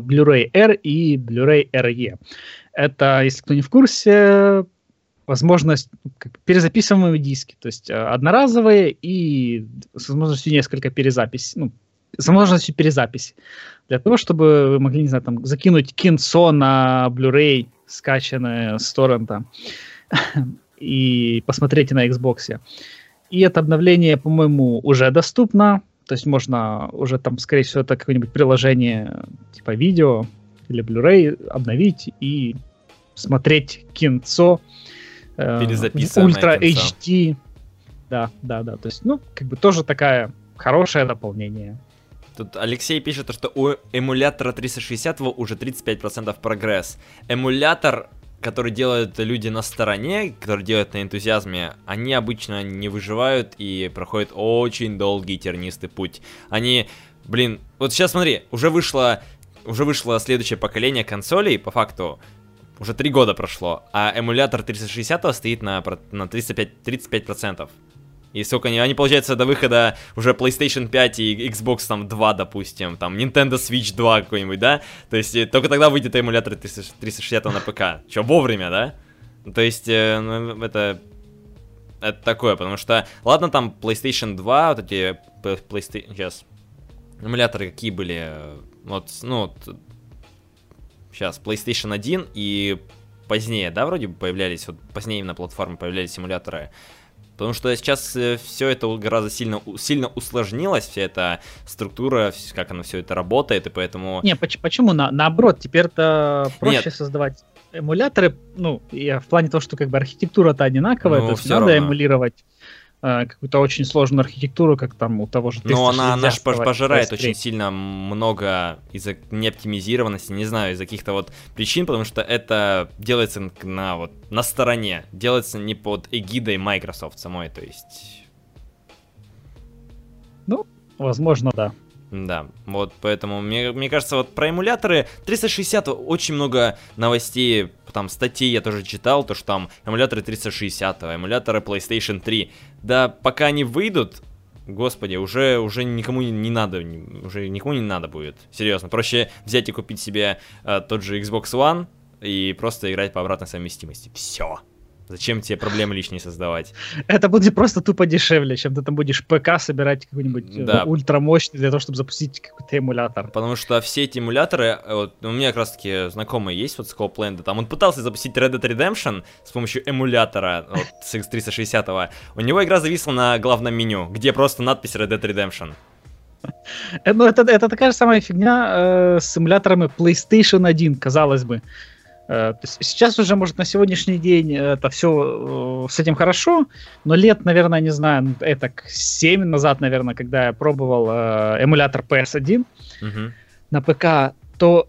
[SPEAKER 2] Blu-ray R и Blu-ray RE. Это, если кто не в курсе, возможность как, перезаписываемые диски. То есть э, одноразовые и с возможностью несколько перезаписей. Ну, с возможностью перезаписи. Для того, чтобы вы могли, не знаю, там, закинуть кинцо на Blu-ray скачанное с торрента, и посмотрите на Xbox. И это обновление, по-моему, уже доступно. То есть можно уже там, скорее всего, это какое-нибудь приложение типа видео или Blu-ray обновить и смотреть кинцо.
[SPEAKER 1] Э,
[SPEAKER 2] Ультра HD. Да, да, да. То есть, ну, как бы тоже такая хорошее дополнение.
[SPEAKER 1] Тут Алексей пишет, что у эмулятора 360 уже 35% прогресс. Эмулятор, который делают люди на стороне, который делают на энтузиазме, они обычно не выживают и проходят очень долгий тернистый путь. Они, блин, вот сейчас смотри, уже вышло, уже вышло следующее поколение консолей, по факту, уже три года прошло, а эмулятор 360 стоит на, на 35, 35%. И сколько они, они, получается, до выхода уже PlayStation 5 и Xbox там 2, допустим, там Nintendo Switch 2 какой-нибудь, да? То есть э, только тогда выйдет эмулятор 360 на ПК. Че, вовремя, да? То есть, э, ну, это... Это такое, потому что, ладно, там PlayStation 2, вот эти PlayStation... Сейчас. Эмуляторы какие были? Вот, ну, вот... Сейчас, PlayStation 1 и позднее, да, вроде бы появлялись, вот позднее на платформе появлялись симуляторы Потому что сейчас э, все это гораздо сильно, сильно усложнилось, вся эта структура, как она все это работает, и поэтому...
[SPEAKER 2] Не, почему? На, наоборот, теперь-то проще Нет. создавать эмуляторы, ну, и в плане того, что как бы архитектура-то одинаковая, ну, то есть надо равно. эмулировать какую-то очень сложную архитектуру, как там у того же
[SPEAKER 1] Но она, она же пожирает очень сильно много из-за неоптимизированности, не знаю, из-за каких-то вот причин, потому что это делается на вот на стороне, делается не под эгидой Microsoft самой, то есть...
[SPEAKER 2] Ну, возможно, да.
[SPEAKER 1] Да, вот поэтому мне, мне кажется, вот про эмуляторы 360 очень много новостей, там статей я тоже читал, то что там эмуляторы 360, эмуляторы PlayStation 3. Да, пока они выйдут, господи, уже, уже никому не надо, уже никому не надо будет, серьезно. Проще взять и купить себе э, тот же Xbox One и просто играть по обратной совместимости. Все. Зачем тебе проблемы лишние создавать?
[SPEAKER 2] Это будет просто тупо дешевле, чем ты там будешь ПК собирать какой-нибудь э, да. ультрамощный для того, чтобы запустить какой-то эмулятор.
[SPEAKER 1] Потому что все эти эмуляторы, э, вот, у меня как раз таки знакомый есть, вот Scopeland, там он пытался запустить Red Dead Redemption с помощью эмулятора вот, с X360, у него игра зависла на главном меню, где просто надпись Red Dead Redemption.
[SPEAKER 2] Э, ну, это, это такая же самая фигня э, с эмуляторами PlayStation 1, казалось бы. Э, сейчас уже, может, на сегодняшний день это все э, с этим хорошо, но лет, наверное, не знаю, это 7 назад, наверное, когда я пробовал э, эмулятор PS1 угу. на ПК, то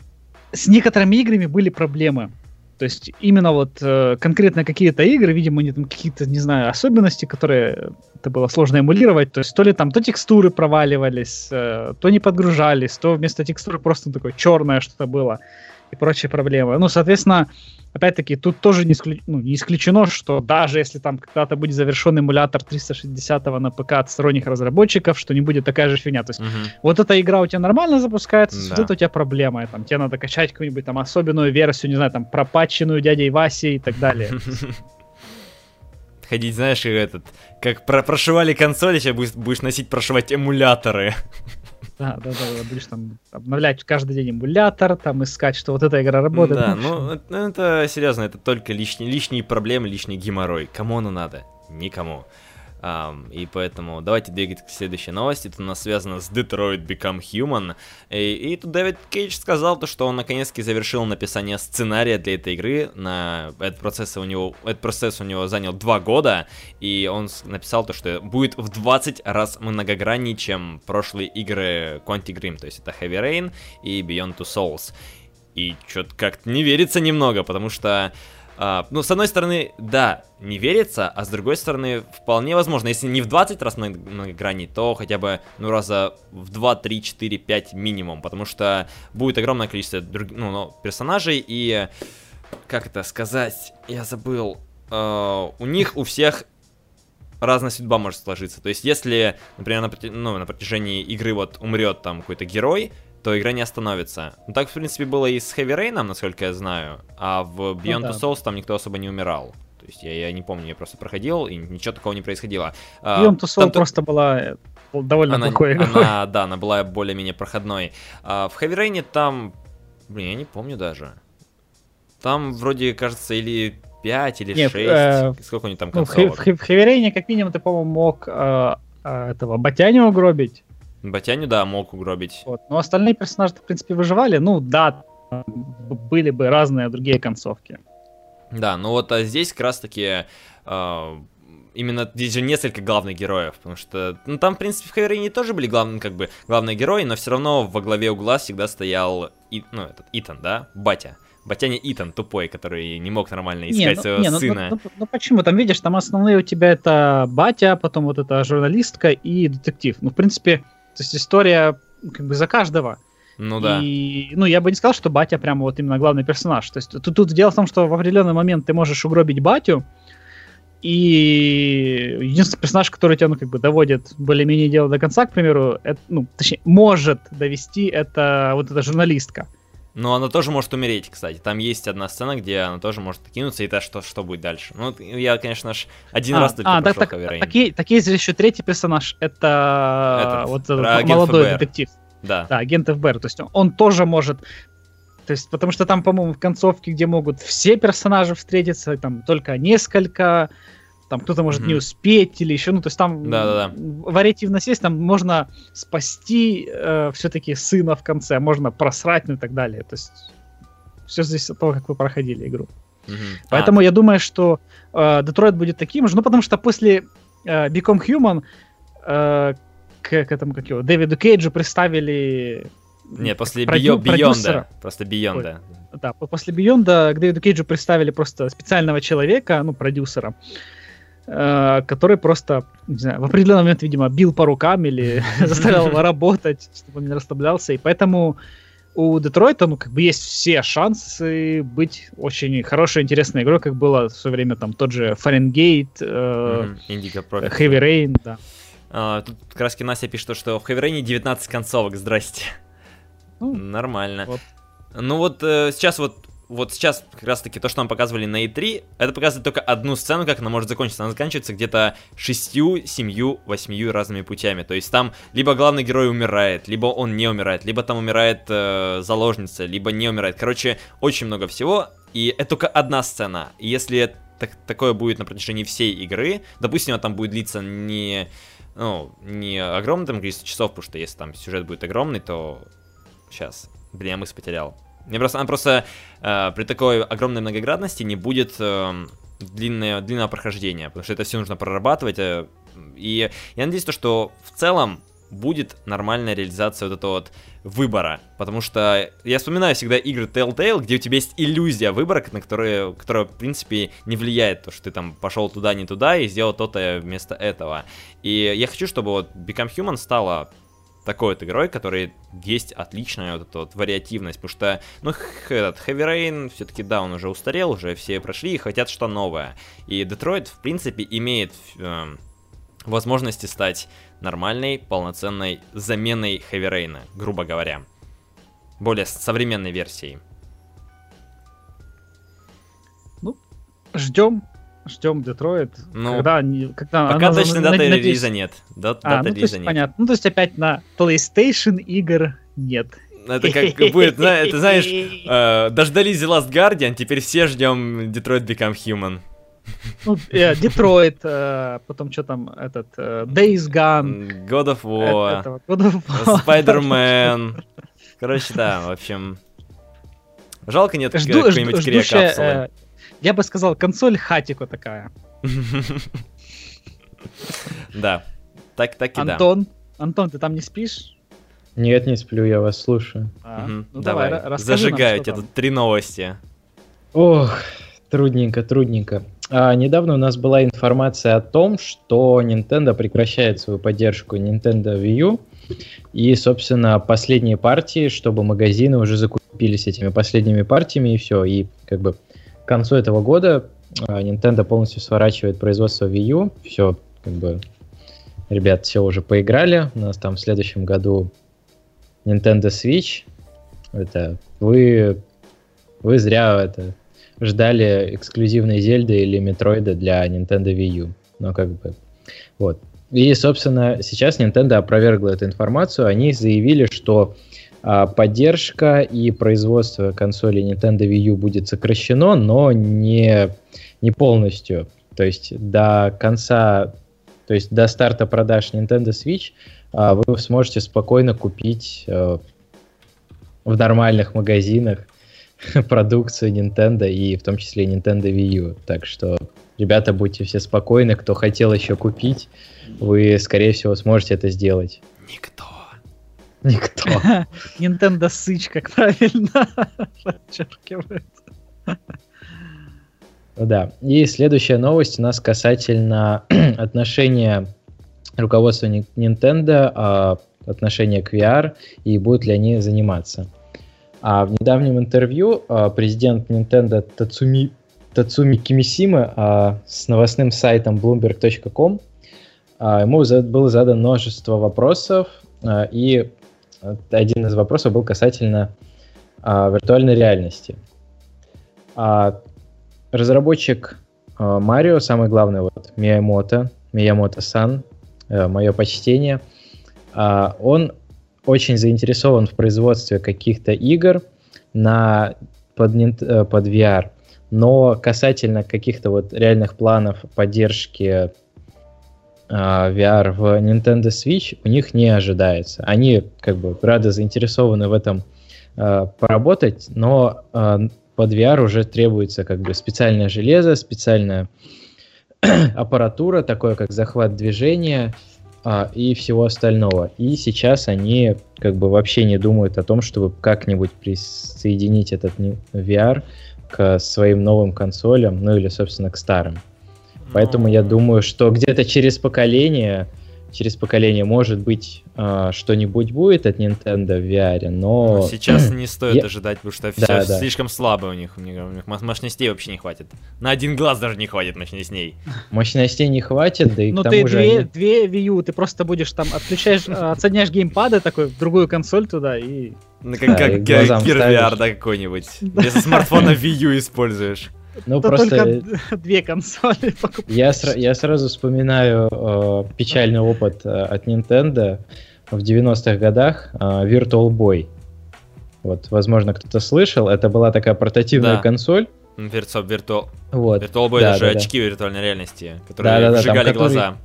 [SPEAKER 2] с некоторыми играми были проблемы. То есть именно вот конкретно какие-то игры, видимо, они там какие-то, не знаю, особенности, которые это было сложно эмулировать. То есть то ли там то текстуры проваливались, то не подгружались, то вместо текстуры просто такое черное что-то было и прочие проблемы. Ну, соответственно, опять-таки, тут тоже не, исключ... ну, не исключено, что даже если там когда-то будет завершен эмулятор 360 на ПК от сторонних разработчиков, что не будет такая же фигня. То есть угу. вот эта игра у тебя нормально запускается, да. вот это у тебя проблема. Там, тебе надо качать какую-нибудь там особенную версию, не знаю, там, пропатченную дядей Васей и так далее.
[SPEAKER 1] Ходить, знаешь, этот, как про прошивали консоли, сейчас будешь, будешь носить прошивать эмуляторы.
[SPEAKER 2] Да, да, да, будешь там обновлять каждый день эмулятор, там искать, что вот эта игра работает.
[SPEAKER 1] Да, ну это, ну, серьезно, это только лишние, лишние проблемы, лишний геморрой. Кому оно надо? Никому. Um, и поэтому давайте двигаться к следующей новости. Это у нас связано с Detroit Become Human. И, и тут Дэвид Кейдж сказал то, что он наконец-таки завершил написание сценария для этой игры. На этот процесс у него, этот процесс у него занял два года. И он написал то, что будет в 20 раз многограннее, чем прошлые игры Quantic Dream. То есть это Heavy Rain и Beyond Two Souls. И что-то как-то не верится немного, потому что Uh, ну, с одной стороны, да, не верится, а с другой стороны, вполне возможно, если не в 20 раз многогранний, то хотя бы, ну, раза в 2, 3, 4, 5 минимум, потому что будет огромное количество друг, ну, ну, персонажей, и, как это сказать, я забыл, uh, у них у всех разная судьба может сложиться. То есть, если, например, на, ну, на протяжении игры вот умрет там какой-то герой, то игра не остановится. Ну так, в принципе, было и с Heavy Rain, насколько я знаю, а в Beyond ну, да. Two Souls там никто особо не умирал. То есть я, я не помню, я просто проходил, и ничего такого не происходило.
[SPEAKER 2] А, Beyond Two Souls там просто была э, довольно
[SPEAKER 1] она,
[SPEAKER 2] плохой
[SPEAKER 1] Она, да, она была более-менее проходной. А в Heavy Rain там... Блин, я не помню даже. Там вроде, кажется, или 5 или Нет, 6. Э, Сколько у них там концовок?
[SPEAKER 2] Ну, в, в, в Heavy Rain, как минимум, ты, по-моему, мог э, этого Батяню угробить.
[SPEAKER 1] Батяню, да, мог угробить. Вот.
[SPEAKER 2] Но остальные персонажи, в принципе, выживали. Ну, да, были бы разные другие концовки.
[SPEAKER 1] Да, ну вот а здесь как раз-таки э, именно здесь же несколько главных героев, потому что, ну там, в принципе, в Хайрене тоже были главные, как бы, главные герои, но все равно во главе угла всегда стоял, И, ну, этот, Итан, да, батя. Батяня Итан тупой, который не мог нормально искать не, ну, своего не, ну, сына.
[SPEAKER 2] Ну, ну, ну почему? Там видишь, там основные у тебя это батя, потом вот эта журналистка и детектив. Ну, в принципе, то есть история как бы за каждого.
[SPEAKER 1] Ну да.
[SPEAKER 2] И, ну, я бы не сказал, что батя прямо вот именно главный персонаж. То есть тут, тут дело в том, что в определенный момент ты можешь угробить батю, и единственный персонаж, который тебя, ну, как бы доводит более-менее дело до конца, к примеру, это, ну, точнее, может довести, это вот эта журналистка.
[SPEAKER 1] Но она тоже может умереть, кстати. Там есть одна сцена, где она тоже может кинуться, и то, что, что будет дальше. Ну, я, конечно ж, один а, раз только
[SPEAKER 2] а, прошел так, так, такие, такие здесь еще третий персонаж. Это Этот, вот этот молодой ФБР. детектив.
[SPEAKER 1] Да.
[SPEAKER 2] Да, агент ФБР. То есть он тоже может то есть, потому что там, по-моему, в концовке, где могут все персонажи встретиться, там только несколько, там кто-то может mm-hmm. не успеть или еще, ну, то есть там
[SPEAKER 1] Да-да-да.
[SPEAKER 2] вариативность есть, там можно спасти э, все-таки сына в конце, можно просрать, ну и так далее. То есть все здесь от того, как вы проходили игру.
[SPEAKER 1] Мгм.
[SPEAKER 2] Поэтому
[SPEAKER 1] А,
[SPEAKER 2] я думаю, что э, Детройт будет таким же, ну потому что после э, Become Human э, к, к этому, как его, Дэвиду Кейджу представили...
[SPEAKER 1] Нет, после Био-. Бионда. Просто Бионда.
[SPEAKER 2] Да, по- после Бионда к Дэвиду Кейджу представили просто специального человека, ну, продюсера, э, который просто, не знаю, в определенный момент, видимо, бил по рукам или заставлял его работать, чтобы он не расслаблялся. И поэтому у Детройта, ну, как бы есть все шансы быть очень хорошей, интересной игрой, как было в свое время там тот же Фаренгейт, э. Heavy Rain, да.
[SPEAKER 1] А, Тут как раз Настя пишет, что в Heavy Rain 19 концовок, здрасте.
[SPEAKER 2] Ну,
[SPEAKER 1] Нормально.
[SPEAKER 2] вот.
[SPEAKER 1] Ну вот э, сейчас вот вот сейчас как раз таки то, что нам показывали на E3, это показывает только одну сцену, как она может закончиться. Она заканчивается где-то шестью, семью, восьмию разными путями. То есть там либо главный герой умирает, либо он не умирает, либо там умирает э, заложница, либо не умирает. Короче, очень много всего. И это только одна сцена. И если так- такое будет на протяжении всей игры, допустим, она там будет длиться не ну, не огромное там количество часов, потому что если там сюжет будет огромный, то сейчас, блин, я мысль потерял. Мне просто, она просто э, при такой огромной многоградности не будет э, длинное, длинного прохождения, потому что это все нужно прорабатывать. э, и я надеюсь, то, что в целом будет нормальная реализация вот этого вот выбора. Потому что я вспоминаю всегда игры Telltale, где у тебя есть иллюзия выбора, на которую, которая, в принципе, не влияет, то, что ты там пошел туда, не туда и сделал то-то вместо этого. И я хочу, чтобы вот Become Human стала такой вот игрой, которой есть отличная вот эта вот вариативность, потому что, ну, этот Heavy Rain, все-таки, да, он уже устарел, уже все прошли и хотят что новое. И Детройт, в принципе, имеет эм, возможности стать нормальной, полноценной заменой Heavy Rain, грубо говоря. Более современной версией.
[SPEAKER 2] Ждем, ждем Детройт.
[SPEAKER 1] Ну,
[SPEAKER 2] когда, они- когда
[SPEAKER 1] Пока
[SPEAKER 2] она-
[SPEAKER 1] точной
[SPEAKER 2] на-
[SPEAKER 1] даты
[SPEAKER 2] надеюсь-
[SPEAKER 1] релиза нет. Да-
[SPEAKER 2] А,
[SPEAKER 1] даты
[SPEAKER 2] ну то
[SPEAKER 1] релиза
[SPEAKER 2] есть
[SPEAKER 1] нет.
[SPEAKER 2] понятно. Ну то есть опять на PlayStation игр нет.
[SPEAKER 1] Это как будет, ты знаешь, э, дождались The Last Guardian, теперь все ждем Detroit Become Human.
[SPEAKER 2] Ну, э, Детройт, э, потом что там, этот, э, Days Gone,
[SPEAKER 1] God of War,
[SPEAKER 2] этого, God of War.
[SPEAKER 1] Spider-Man. Короче, да, в общем... Жалко нет
[SPEAKER 2] Жду- жду-
[SPEAKER 1] какой-нибудь
[SPEAKER 2] ждущая,
[SPEAKER 1] крия-капсулы.
[SPEAKER 2] э, Я бы сказал, консоль Хатико такая.
[SPEAKER 1] Да, так так и да.
[SPEAKER 2] Антон, Антон, ты там не спишь?
[SPEAKER 3] Нет, не сплю, я вас слушаю.
[SPEAKER 2] А,
[SPEAKER 1] Мгм,
[SPEAKER 2] ну
[SPEAKER 1] Давай,
[SPEAKER 2] нам,
[SPEAKER 1] зажигаю тебе
[SPEAKER 2] там.
[SPEAKER 1] тут три новости.
[SPEAKER 3] Ох, трудненько, трудненько. А, недавно у нас была информация о том, что Nintendo прекращает свою поддержку Nintendo Wii U. И, собственно, последние партии, чтобы магазины уже закупились этими последними партиями, и все. И как бы к концу этого года а, Nintendo полностью сворачивает производство Wii U. Все, как бы, ребят, все уже поиграли. У нас там в следующем году Nintendo Switch. Это вы, вы зря это ждали эксклюзивной Зельды или Метроида для Nintendo Wii U. Ну, как бы, вот. И, собственно, сейчас Nintendo опровергла эту информацию. Они заявили, что поддержка и производство консолей Nintendo Wii U будет сокращено, но не, не полностью. То есть до конца, то есть до старта продаж Nintendo Switch а, вы сможете спокойно купить а, в нормальных магазинах продукцию Nintendo и в том числе Nintendo Wii U. Так что, ребята, будьте все спокойны. Кто хотел еще купить, вы, скорее всего, сможете это сделать.
[SPEAKER 1] Никто.
[SPEAKER 3] Никто.
[SPEAKER 2] Nintendo сыч, как правильно подчеркивает.
[SPEAKER 3] Ну Да. И следующая новость у нас касательно отношения руководства Nintendo, а, отношения к VR и будут ли они заниматься. А в недавнем интервью а, президент Nintendo Тацуми, Тацуми Кимисима с новостным сайтом bloomberg.com а, ему было задано множество вопросов, и один из вопросов был касательно а, виртуальной реальности. А, разработчик э, Марио, самый главный вот Миямото, Миямото-сан, э, мое почтение, а, он очень заинтересован в производстве каких-то игр на, под, э, под VR, Но касательно каких-то вот реальных планов поддержки а, VR в Nintendo Switch у них не ожидается. Они как бы рады заинтересованы в этом э, поработать, но э, под VR уже требуется как бы специальное железо, специальная аппаратура, такое как захват движения э, и всего остального. И сейчас они как бы вообще не думают о том, чтобы как-нибудь присоединить этот VR к своим новым консолям, ну или, собственно, к старым. Поэтому я думаю, что где-то через поколение, через поколение, может быть, э, что-нибудь будет от Nintendo в VR, но...
[SPEAKER 1] но сейчас не стоит я... ожидать, потому что все да, слишком да. слабо у них, у них, мощностей вообще не хватит. На один глаз даже не хватит мощностей.
[SPEAKER 3] Мощностей не хватит, да и
[SPEAKER 2] Ну
[SPEAKER 3] к
[SPEAKER 2] ты
[SPEAKER 3] две,
[SPEAKER 2] они... две Wii U, ты просто будешь там, отключаешь, отсоединяешь геймпады такой, в другую консоль туда и...
[SPEAKER 1] Ну, как, да, как VR, да, какой-нибудь. Вместо смартфона Wii U используешь.
[SPEAKER 2] Ну, То просто только две консоли
[SPEAKER 3] Я, сра- я сразу вспоминаю э, печальный опыт э, от Nintendo в 90-х годах э, Virtual Boy. Вот, возможно, кто-то слышал. Это была такая портативная
[SPEAKER 1] да.
[SPEAKER 3] консоль.
[SPEAKER 1] Virtual, Virtual,
[SPEAKER 3] вот.
[SPEAKER 1] Virtual Boy
[SPEAKER 3] да,
[SPEAKER 1] даже
[SPEAKER 3] да,
[SPEAKER 1] очки
[SPEAKER 3] да.
[SPEAKER 1] виртуальной реальности, которые
[SPEAKER 3] да, да,
[SPEAKER 1] выжигали
[SPEAKER 3] там,
[SPEAKER 1] глаза.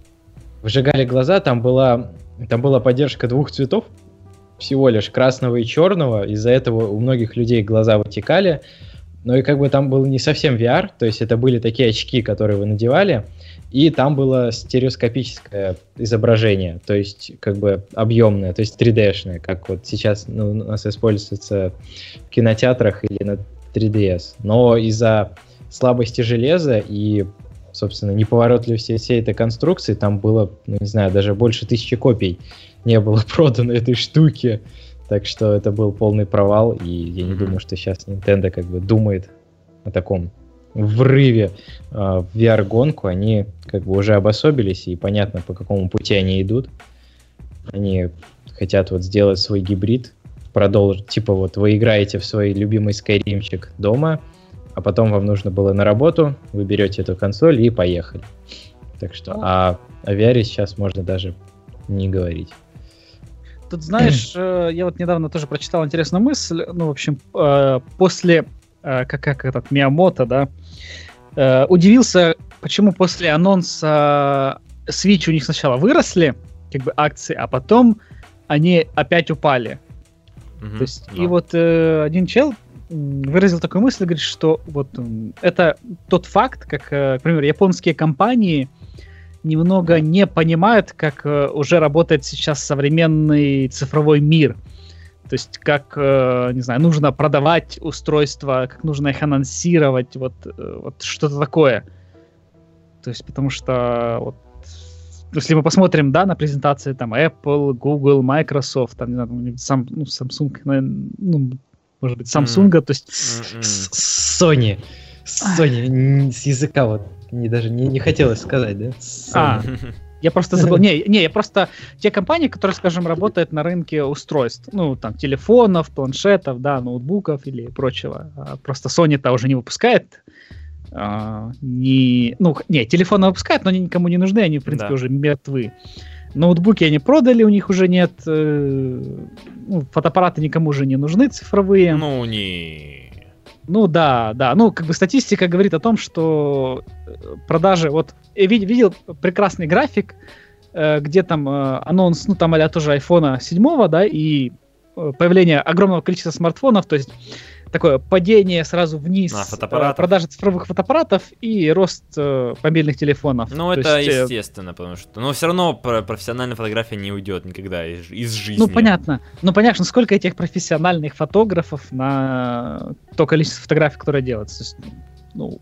[SPEAKER 3] Выжигали глаза, там была, там была поддержка двух цветов, всего лишь красного и черного. Из-за этого у многих людей глаза вытекали. Но и как бы там был не совсем VR, то есть это были такие очки, которые вы надевали, и там было стереоскопическое изображение, то есть как бы объемное, то есть 3D-шное, как вот сейчас ну, у нас используется в кинотеатрах или на 3DS. Но из-за слабости железа и, собственно, неповоротливости всей этой конструкции, там было, ну, не знаю, даже больше тысячи копий не было продано этой штуки. Так что это был полный провал, и я не mm-hmm. думаю, что сейчас Nintendo как бы думает о таком врыве э, в VR-гонку. Они как бы уже обособились, и понятно, по какому пути они идут. Они хотят вот сделать свой гибрид, продолжить, типа вот вы играете в свой любимый скайримчик дома, а потом вам нужно было на работу, вы берете эту консоль и поехали. Так что а о VR сейчас можно даже не говорить.
[SPEAKER 2] Тут, знаешь, э, я вот недавно тоже прочитал интересную мысль. Ну, в общем, э, после, э, как, как этот Миямото, да, удивился, почему после анонса Switch у них сначала выросли, как бы, акции, а потом они опять упали. Mm-hmm, То есть, да. и вот один чел выразил такую мысль, говорит, что вот это тот факт, как, к примеру, японские компании немного не понимают, как э, уже работает сейчас современный цифровой мир. То есть как, э, не знаю, нужно продавать устройства, как нужно их анонсировать, вот, э, вот что-то такое. То есть потому что вот, если мы посмотрим, да, на презентации там Apple, Google, Microsoft, там, не знаю, сам, ну, Samsung, ну, может быть, Samsung, mm. то есть...
[SPEAKER 3] Mm-mm. Sony. Sony, с языка вот не даже не, не хотелось сказать, да?
[SPEAKER 2] А, я просто забыл. Не, не, я просто те компании, которые, скажем, работают на рынке устройств, ну, там, телефонов, планшетов, да, ноутбуков или прочего. А просто Sony-то уже не выпускает а, не, ну, не, телефоны выпускают, но они никому не нужны, они, в принципе, да. уже мертвы. Ноутбуки они продали, у них уже нет, э, ну, фотоаппараты никому уже не нужны цифровые.
[SPEAKER 1] Ну, не
[SPEAKER 2] ну да, да. Ну, как бы статистика говорит о том, что э, продажи... Вот я видел прекрасный график, э, где там э, анонс, ну там а тоже iPhone 7, да, и появление огромного количества смартфонов, то есть такое падение сразу вниз
[SPEAKER 1] а,
[SPEAKER 2] продажи цифровых фотоаппаратов и рост э, мобильных телефонов.
[SPEAKER 1] Ну, То это есть, естественно, потому что... Но все равно профессиональная фотография не уйдет никогда из, из жизни.
[SPEAKER 2] Ну, понятно. Ну, понятно, сколько этих профессиональных фотографов на то количество фотографий, которое делается. Есть, ну,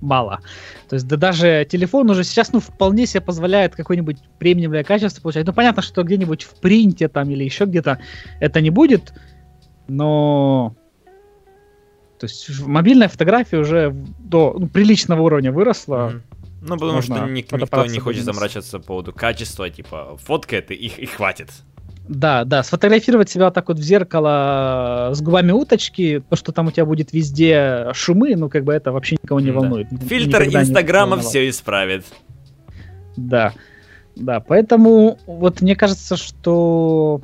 [SPEAKER 2] мало. То есть да даже телефон уже сейчас ну вполне себе позволяет какое-нибудь премиумное качество получать. Ну понятно, что где-нибудь в принте там или еще где-то это не будет, но то есть мобильная фотография уже до ну, приличного уровня выросла.
[SPEAKER 1] Mm-hmm. Ну, потому Можно что ник- никто не хочет заморачиваться по поводу качества, типа, фоткает и их и хватит.
[SPEAKER 2] Да, да, сфотографировать себя так вот в зеркало с губами уточки, то, что там у тебя будет везде шумы, ну, как бы это вообще никого не волнует.
[SPEAKER 1] Да. Фильтр Инстаграма все исправит.
[SPEAKER 2] Да, да, поэтому вот мне кажется, что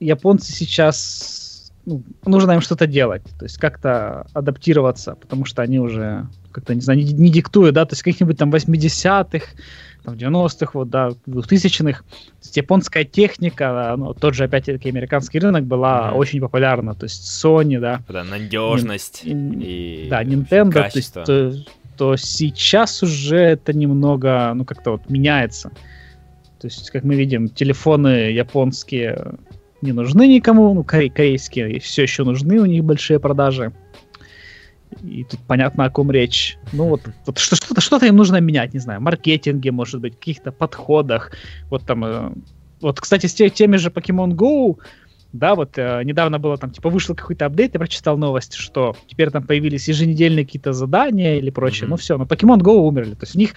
[SPEAKER 2] японцы сейчас ну, нужно им что-то делать, то есть как-то адаптироваться, потому что они уже как-то, не знаю, не, не диктуют, да, то есть каких-нибудь там 80-х, там, 90-х, вот, да, 2000-х, японская техника, ну, тот же, опять-таки, американский рынок была mm-hmm. очень популярна, то есть Sony, да.
[SPEAKER 1] Да, надежность
[SPEAKER 2] Nin- и... Да, Nintendo, качество. то есть, то, то сейчас уже это немного, ну, как-то вот меняется. То есть, как мы видим, телефоны японские не нужны никому, ну, корей, корейские все еще нужны, у них большие продажи. И тут понятно, о ком речь. Ну вот, вот что-то, что-то им нужно менять, не знаю, маркетинге, может быть, каких-то подходах. Вот там, э, вот, кстати, с теми же Pokemon Go, да, вот э, недавно было там, типа, вышел какой-то апдейт, я прочитал новость, что теперь там появились еженедельные какие-то задания или прочее. Mm-hmm. Ну все, но Pokemon Go умерли. То есть у них,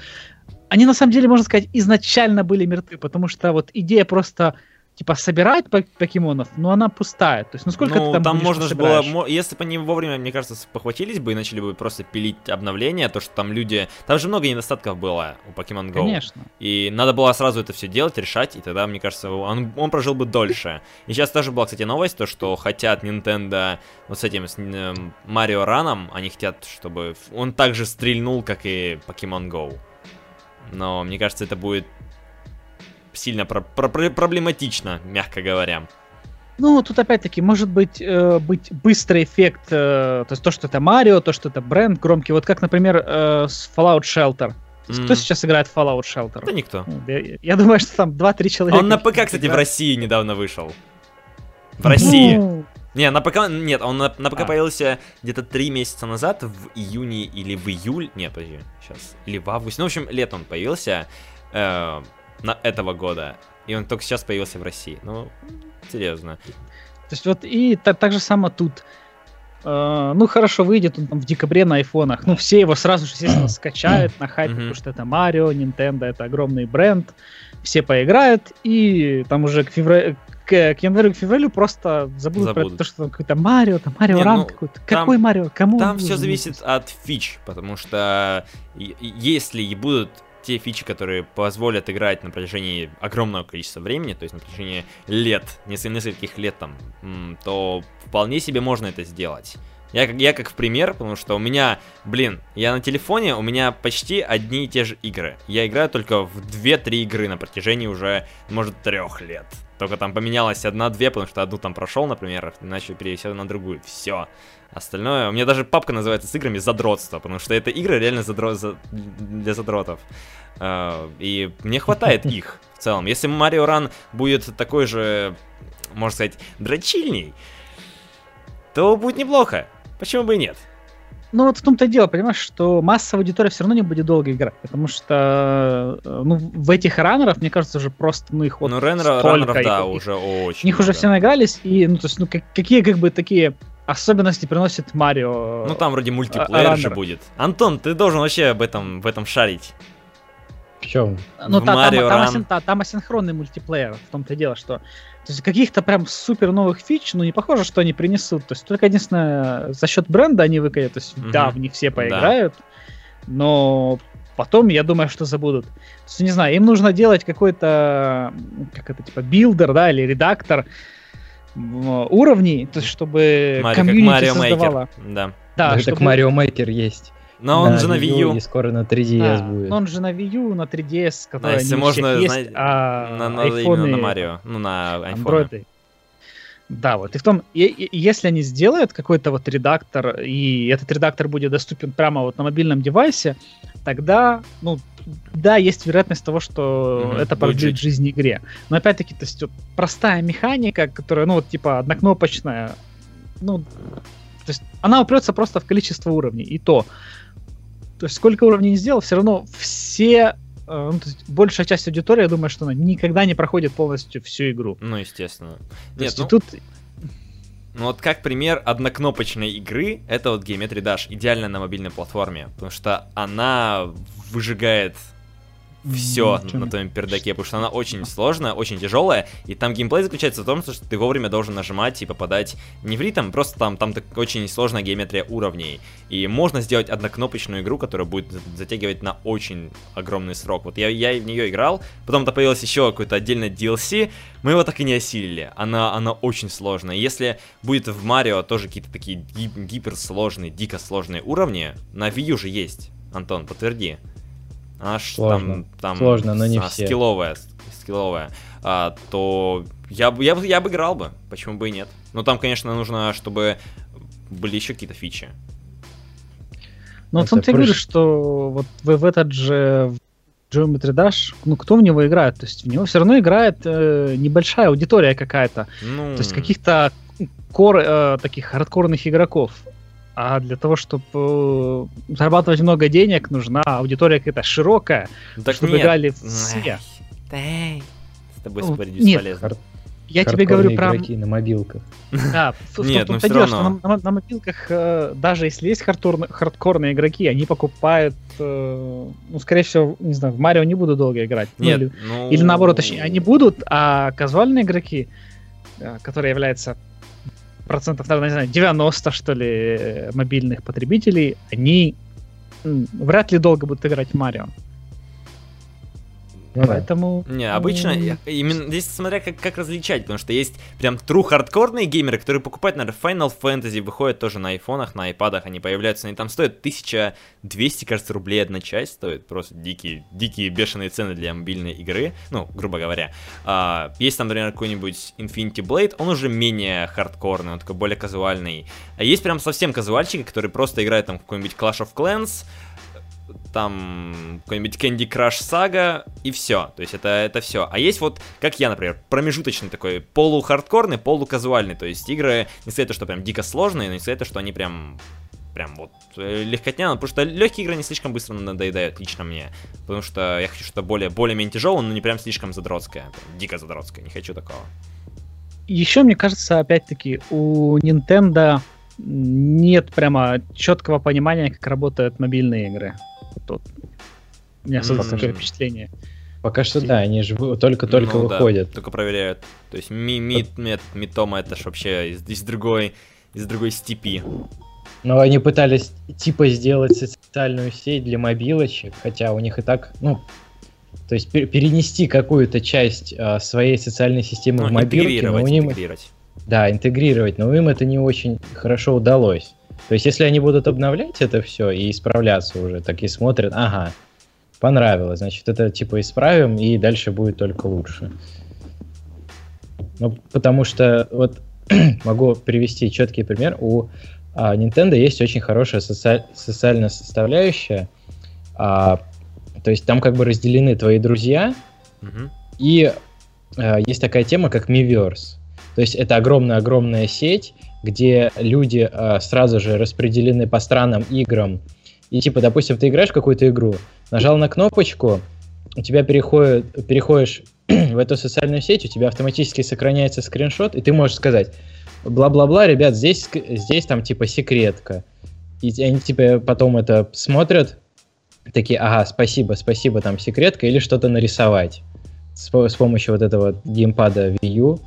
[SPEAKER 2] они на самом деле, можно сказать, изначально были мертвы, потому что вот идея просто типа собирать покемонов, но она пустая. То есть, ну сколько
[SPEAKER 1] ну,
[SPEAKER 2] ты там
[SPEAKER 1] там можно же было, если бы они вовремя, мне кажется, похватились бы и начали бы просто пилить обновления, то что там люди, там же много недостатков было у Pokemon Go.
[SPEAKER 2] Конечно.
[SPEAKER 1] И надо было сразу это все делать, решать, и тогда, мне кажется, он, он прожил бы дольше. И сейчас тоже была, кстати, новость, то что хотят Nintendo вот с этим с Марио Раном, они хотят, чтобы он также стрельнул, как и Pokemon Go. Но мне кажется, это будет сильно про про проблематично, мягко говоря.
[SPEAKER 2] Ну, тут опять-таки может быть, э, быть быстрый эффект, э, то есть то, что это Марио, то, что это бренд громкий. Вот как, например, э, с Fallout Shelter. Mm. Кто сейчас играет в Fallout Shelter?
[SPEAKER 1] Да никто.
[SPEAKER 2] Я, я думаю, что там 2-3 человека.
[SPEAKER 1] Он на ПК, кстати, играют. в России недавно вышел. В России. Ну... Не, на ПК, нет, он на, на ПК а. появился где-то 3 месяца назад, в июне или в июль, нет, подожди, сейчас, или в августе, ну, в общем, лет он появился. Э, на этого года. И он только сейчас появился в России. Ну, серьезно.
[SPEAKER 2] То есть вот и так, так же само тут. Uh, ну, хорошо, выйдет он там в декабре на айфонах. Ну, все его сразу же, естественно, скачают на хайпе, потому что это Марио, Nintendo, это огромный бренд. Все поиграют, и там уже к, февралю, к, к январю, к февралю просто забудут, забудут. про то, что там какой-то Марио, там Марио Ран ну, какой-то. Какой Марио? Кому?
[SPEAKER 1] Там все зависит от фич, потому что если и будут те фичи, которые позволят играть на протяжении огромного количества времени, то есть на протяжении лет, нескольких лет там, то вполне себе можно это сделать. Я, я как в пример, потому что у меня, блин, я на телефоне, у меня почти одни и те же игры. Я играю только в 2-3 игры на протяжении уже, может, трех лет. Только там поменялась одна-две, потому что одну там прошел, например, иначе перевесил на другую. Все. Остальное... У меня даже папка называется с играми задротство, потому что это игры реально задро... за... для задротов. Uh, и мне хватает их в целом. Если Марио Ран будет такой же, можно сказать, дрочильней, то будет неплохо. Почему бы и нет?
[SPEAKER 2] Ну вот в том-то и дело, понимаешь, что массовая аудитория все равно не будет долго играть, потому что э, ну, в этих раннеров, мне кажется, уже просто, ну их вот
[SPEAKER 1] Ну раннеров, раннеров да, их, уже очень
[SPEAKER 2] В них много. уже все наигрались, и, ну то есть, ну как, какие как бы такие особенности приносит Марио.
[SPEAKER 1] Ну там вроде мультиплеер же будет. Антон, ты должен вообще об этом, в этом шарить.
[SPEAKER 3] В чем?
[SPEAKER 2] Ну, та, Марио там, там, асин, та, там асинхронный мультиплеер, в том-то и дело, что то есть каких-то прям супер новых фич, ну не похоже, что они принесут. То есть только единственное, за счет бренда они выкатят. То есть угу. да, в них все поиграют, да. но потом, я думаю, что забудут. То есть, не знаю, им нужно делать какой-то, как это, типа, builder, да, или редактор, уровней, то есть чтобы
[SPEAKER 1] Марио, комьюнити Mario создавала.
[SPEAKER 3] Maker. Да. Да, чтобы... как Mario Maker есть.
[SPEAKER 1] Но он на же на Wii U.
[SPEAKER 3] И скоро на 3DS а, будет.
[SPEAKER 2] Но он же на Wii U, на 3DS,
[SPEAKER 1] который да, если можно, есть, знаете, а на, на, именно на Марио, ну на iPhone.
[SPEAKER 2] Да, вот. И в том, и, и, если они сделают какой-то вот редактор, и этот редактор будет доступен прямо вот на мобильном девайсе, тогда, ну, да, есть вероятность того, что mm-hmm, это продлит жизнь игре. Но опять-таки, то есть вот, простая механика, которая, ну, вот типа однокнопочная, ну, то есть она упрется просто в количество уровней, и то. То есть сколько уровней не сделал, все равно все э, ну, то есть большая часть аудитории, я думаю, что она никогда не проходит полностью всю игру.
[SPEAKER 1] Ну, естественно.
[SPEAKER 2] То Нет, ну... тут
[SPEAKER 1] ну вот как пример однокнопочной игры, это вот Geometry Dash, идеально на мобильной платформе, потому что она выжигает все на твоем пердаке, потому что она очень сложная, очень тяжелая, и там геймплей заключается в том, что ты вовремя должен нажимать и попадать не в ритм, просто там, там так, очень сложная геометрия уровней. И можно сделать однокнопочную игру, которая будет затягивать на очень огромный срок. Вот я, я в нее играл, потом-то появилось еще какой-то отдельный DLC, мы его так и не осилили. Она, она очень сложная. Если будет в Марио тоже какие-то такие гип- гиперсложные, дико сложные уровни, на Wii уже есть. Антон, подтверди. Аж
[SPEAKER 3] Сложно.
[SPEAKER 1] там, там
[SPEAKER 3] Сложно, но не
[SPEAKER 1] а,
[SPEAKER 3] все.
[SPEAKER 1] скилловая, скилловая, а, то я, бы- я, бы- я бы играл бы, почему бы и нет. Но там, конечно, нужно, чтобы были еще какие-то фичи.
[SPEAKER 2] Ну, в
[SPEAKER 3] Это
[SPEAKER 2] том-то и говорю,
[SPEAKER 3] прыж-
[SPEAKER 2] что вот в, в этот же Geometry Dash, ну, кто в него играет? То есть в него все равно играет э, небольшая аудитория какая-то.
[SPEAKER 1] Ну,
[SPEAKER 2] То есть каких-то кор, э, таких хардкорных игроков. А для того, чтобы зарабатывать много денег, нужна аудитория какая-то широкая,
[SPEAKER 1] так
[SPEAKER 2] чтобы
[SPEAKER 1] нет.
[SPEAKER 2] играли все.
[SPEAKER 1] Эй, С тобой
[SPEAKER 2] Ну,
[SPEAKER 1] спорить
[SPEAKER 2] нет.
[SPEAKER 1] бесполезно.
[SPEAKER 3] Хар-
[SPEAKER 2] Я тебе говорю про...
[SPEAKER 3] игроки на мобилках.
[SPEAKER 2] Да,
[SPEAKER 1] Нет,
[SPEAKER 2] том-то
[SPEAKER 1] ну
[SPEAKER 2] что
[SPEAKER 1] равно.
[SPEAKER 2] на, на- на мобилках, э, даже если есть хардкорные, хардкорные игроки, они покупают, э, ну, скорее всего, не знаю, в Марио не буду долго играть. Ну,
[SPEAKER 1] Нет,
[SPEAKER 2] или,
[SPEAKER 1] ну...
[SPEAKER 2] или наоборот, точнее, они будут, а казуальные игроки, э, которые являются процентов, наверное, не знаю, 90, что ли, э, мобильных потребителей, они вряд ли долго будут играть в Марио.
[SPEAKER 3] Ну.
[SPEAKER 2] Поэтому...
[SPEAKER 1] Не, обычно, именно здесь смотря как, как различать, потому что есть прям true хардкорные геймеры, которые покупают, наверное, Final Fantasy, выходят тоже на айфонах, на айпадах, они появляются, они там стоят 1200, кажется, рублей одна часть, стоит просто дикие, дикие бешеные цены для мобильной игры, ну, грубо говоря. А, есть там, например, какой-нибудь Infinity Blade, он уже менее хардкорный, он такой более казуальный. А есть прям совсем казуальчики, которые просто играют там в какой-нибудь Clash of Clans, там какой-нибудь Candy Crush Saga и все. То есть это, это все. А есть вот, как я, например, промежуточный такой полухардкорный, полуказуальный. То есть игры не сказать, что прям дико сложные, но не сказать, что они прям прям вот э, легкотня, потому что легкие игры не слишком быстро надоедают, лично мне. Потому что я хочу что-то более, более-менее тяжелое, но не прям слишком задротское. дико задротское, не хочу такого.
[SPEAKER 2] Еще, мне кажется, опять-таки, у Nintendo нет прямо четкого понимания, как работают мобильные игры. Вот, вот. У меня создалось такое впечатление.
[SPEAKER 3] Пока что да, они же только-только
[SPEAKER 1] Ну да,
[SPEAKER 3] выходят.
[SPEAKER 1] только проверяют. То есть ми, ми, ми- Митома это ж вообще из, из другой из другой степи.
[SPEAKER 3] Но они пытались типа сделать социальную сеть для мобилочек, хотя у них и так, ну, то есть пер- перенести какую-то часть а, своей социальной системы
[SPEAKER 1] Ну,
[SPEAKER 3] в мобилки, но у них,
[SPEAKER 1] интегрировать.
[SPEAKER 3] Да, интегрировать, но им это не очень хорошо удалось. То есть если они будут обновлять это все и исправляться уже, так и смотрят, ага, понравилось, значит это типа исправим и дальше будет только лучше. Ну, потому что вот могу привести четкий пример. У а, Nintendo есть очень хорошая соци- социальная составляющая. А, то есть там как бы разделены твои друзья,
[SPEAKER 1] Мгм.
[SPEAKER 3] и э, есть такая тема, как Miiverse. То есть это огромная-огромная сеть, где люди э, сразу же распределены по странам, играм. И типа, допустим, ты играешь в какую-то игру, нажал на кнопочку, у тебя переходит, переходишь в эту социальную сеть, у тебя автоматически сохраняется скриншот, и ты можешь сказать, бла-бла-бла, ребят, здесь, здесь там типа секретка. И они типа потом это смотрят, такие, ага, спасибо, спасибо, там секретка, или что-то нарисовать с, с помощью вот этого геймпада Wii U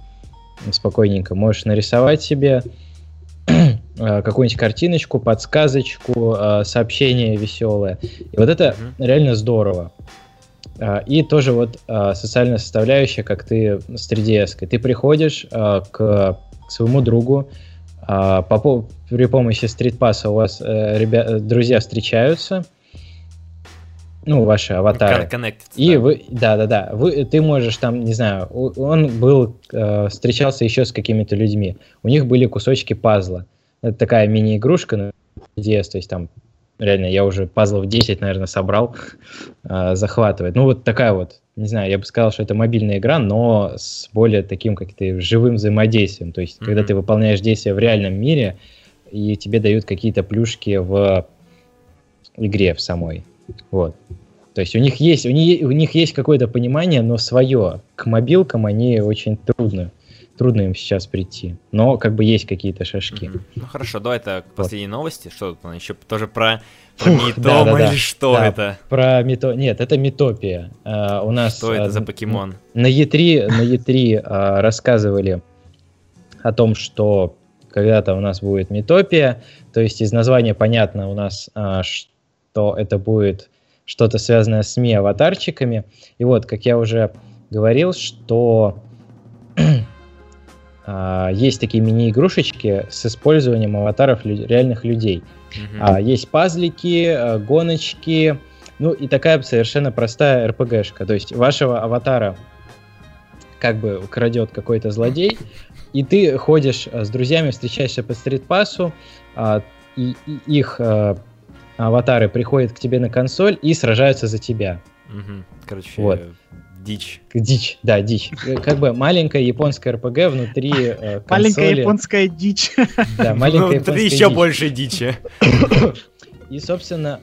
[SPEAKER 3] спокойненько можешь нарисовать себе э, какую-нибудь картиночку, подсказочку, э, сообщение веселое. И вот это реально здорово. А, И тоже вот социальная составляющая, как ты с 3DS. Ты приходишь к своему другу, по при помощи стритпасса у вас э, ребя- э, друзья встречаются, ну, ваши аватары. И
[SPEAKER 1] да.
[SPEAKER 3] вы, да, да, да, вы, ты можешь там, не знаю, он был, э, встречался еще с какими-то людьми, у них были кусочки пазла. Это такая мини-игрушка на DS, то есть там реально я уже пазлов 10, наверное, собрал, э, захватывает. Ну вот такая вот, не знаю, я бы сказал, что это мобильная игра, но с более таким как-то живым взаимодействием. То есть когда
[SPEAKER 1] Мгм.
[SPEAKER 3] ты выполняешь действия в реальном мире, и тебе дают какие-то плюшки в игре в самой. Вот. То есть у них есть, у них, у них есть какое-то понимание, но свое. К мобилкам они очень трудно, трудно им сейчас прийти. Но как бы есть какие-то шажки.
[SPEAKER 1] Mm-hmm. Ну хорошо, давай это к последней вот. новости. Что тут еще тоже про, про Фух, да, да, да. или что да, это?
[SPEAKER 3] Про Мито... Нет, это Митопия. Uh, у нас...
[SPEAKER 1] Что это за покемон?
[SPEAKER 3] На E3, на E3 uh, рассказывали о том, что когда-то у нас будет Митопия. То есть из названия понятно у нас, uh, что это будет что-то связанное с СМИ-аватарчиками. И вот, как я уже говорил, что а, есть такие мини-игрушечки с использованием аватаров лю- реальных людей. Mm-hmm. А, есть пазлики, а, гоночки, ну и такая совершенно простая РПГшка. То есть вашего аватара как бы крадет какой-то злодей, и ты ходишь с друзьями, встречаешься по стритпассу, а, и, и их а, аватары приходят к тебе на консоль и сражаются за тебя.
[SPEAKER 1] Угу. Короче, вот. дичь.
[SPEAKER 3] Дичь, да, дичь. Как бы маленькая японская РПГ внутри э, консоли.
[SPEAKER 2] Маленькая японская дичь.
[SPEAKER 3] Да, маленькая
[SPEAKER 1] Внутри еще дичь. больше дичи.
[SPEAKER 3] И, собственно,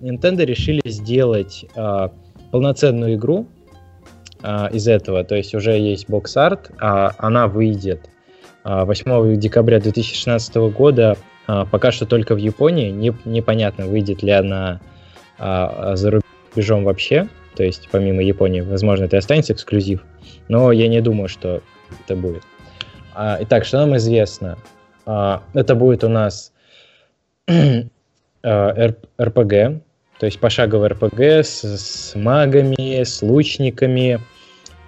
[SPEAKER 3] э, Nintendo решили сделать э, полноценную игру э, из этого. То есть уже есть бокс-арт, а она выйдет 8 декабря 2016 года а, пока что только в Японии. Не, непонятно, выйдет ли она а, за рубежом вообще. То есть, помимо Японии, возможно, это останется эксклюзив. Но я не думаю, что это будет. А, итак, что нам известно? А, это будет у нас а, РПГ, то есть пошаговый РПГ с, с магами, с лучниками,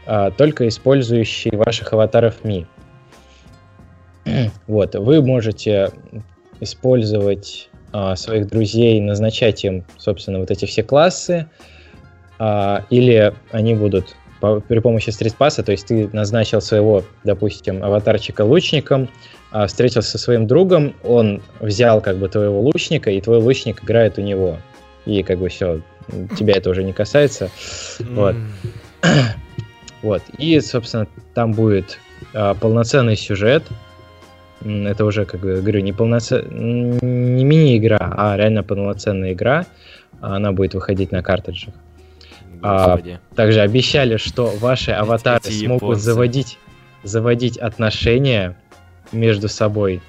[SPEAKER 3] а, только использующий ваших аватаров Ми. Вот, вы можете использовать а, своих друзей, назначать им, собственно, вот эти все классы, а, или они будут по, при помощи стритпасса, то есть ты назначил своего, допустим, аватарчика лучником, а, встретился со своим другом, он взял как бы твоего лучника, и твой лучник играет у него. И как бы все, тебя это уже не касается. Вот. вот. И, собственно, там будет а, полноценный сюжет, это уже, как я говорю, не, полноцен... не мини-игра, а реально полноценная игра. Она будет выходить на картриджах. А, также обещали, что ваши аватары Эти смогут японцы. заводить, заводить отношения между собой.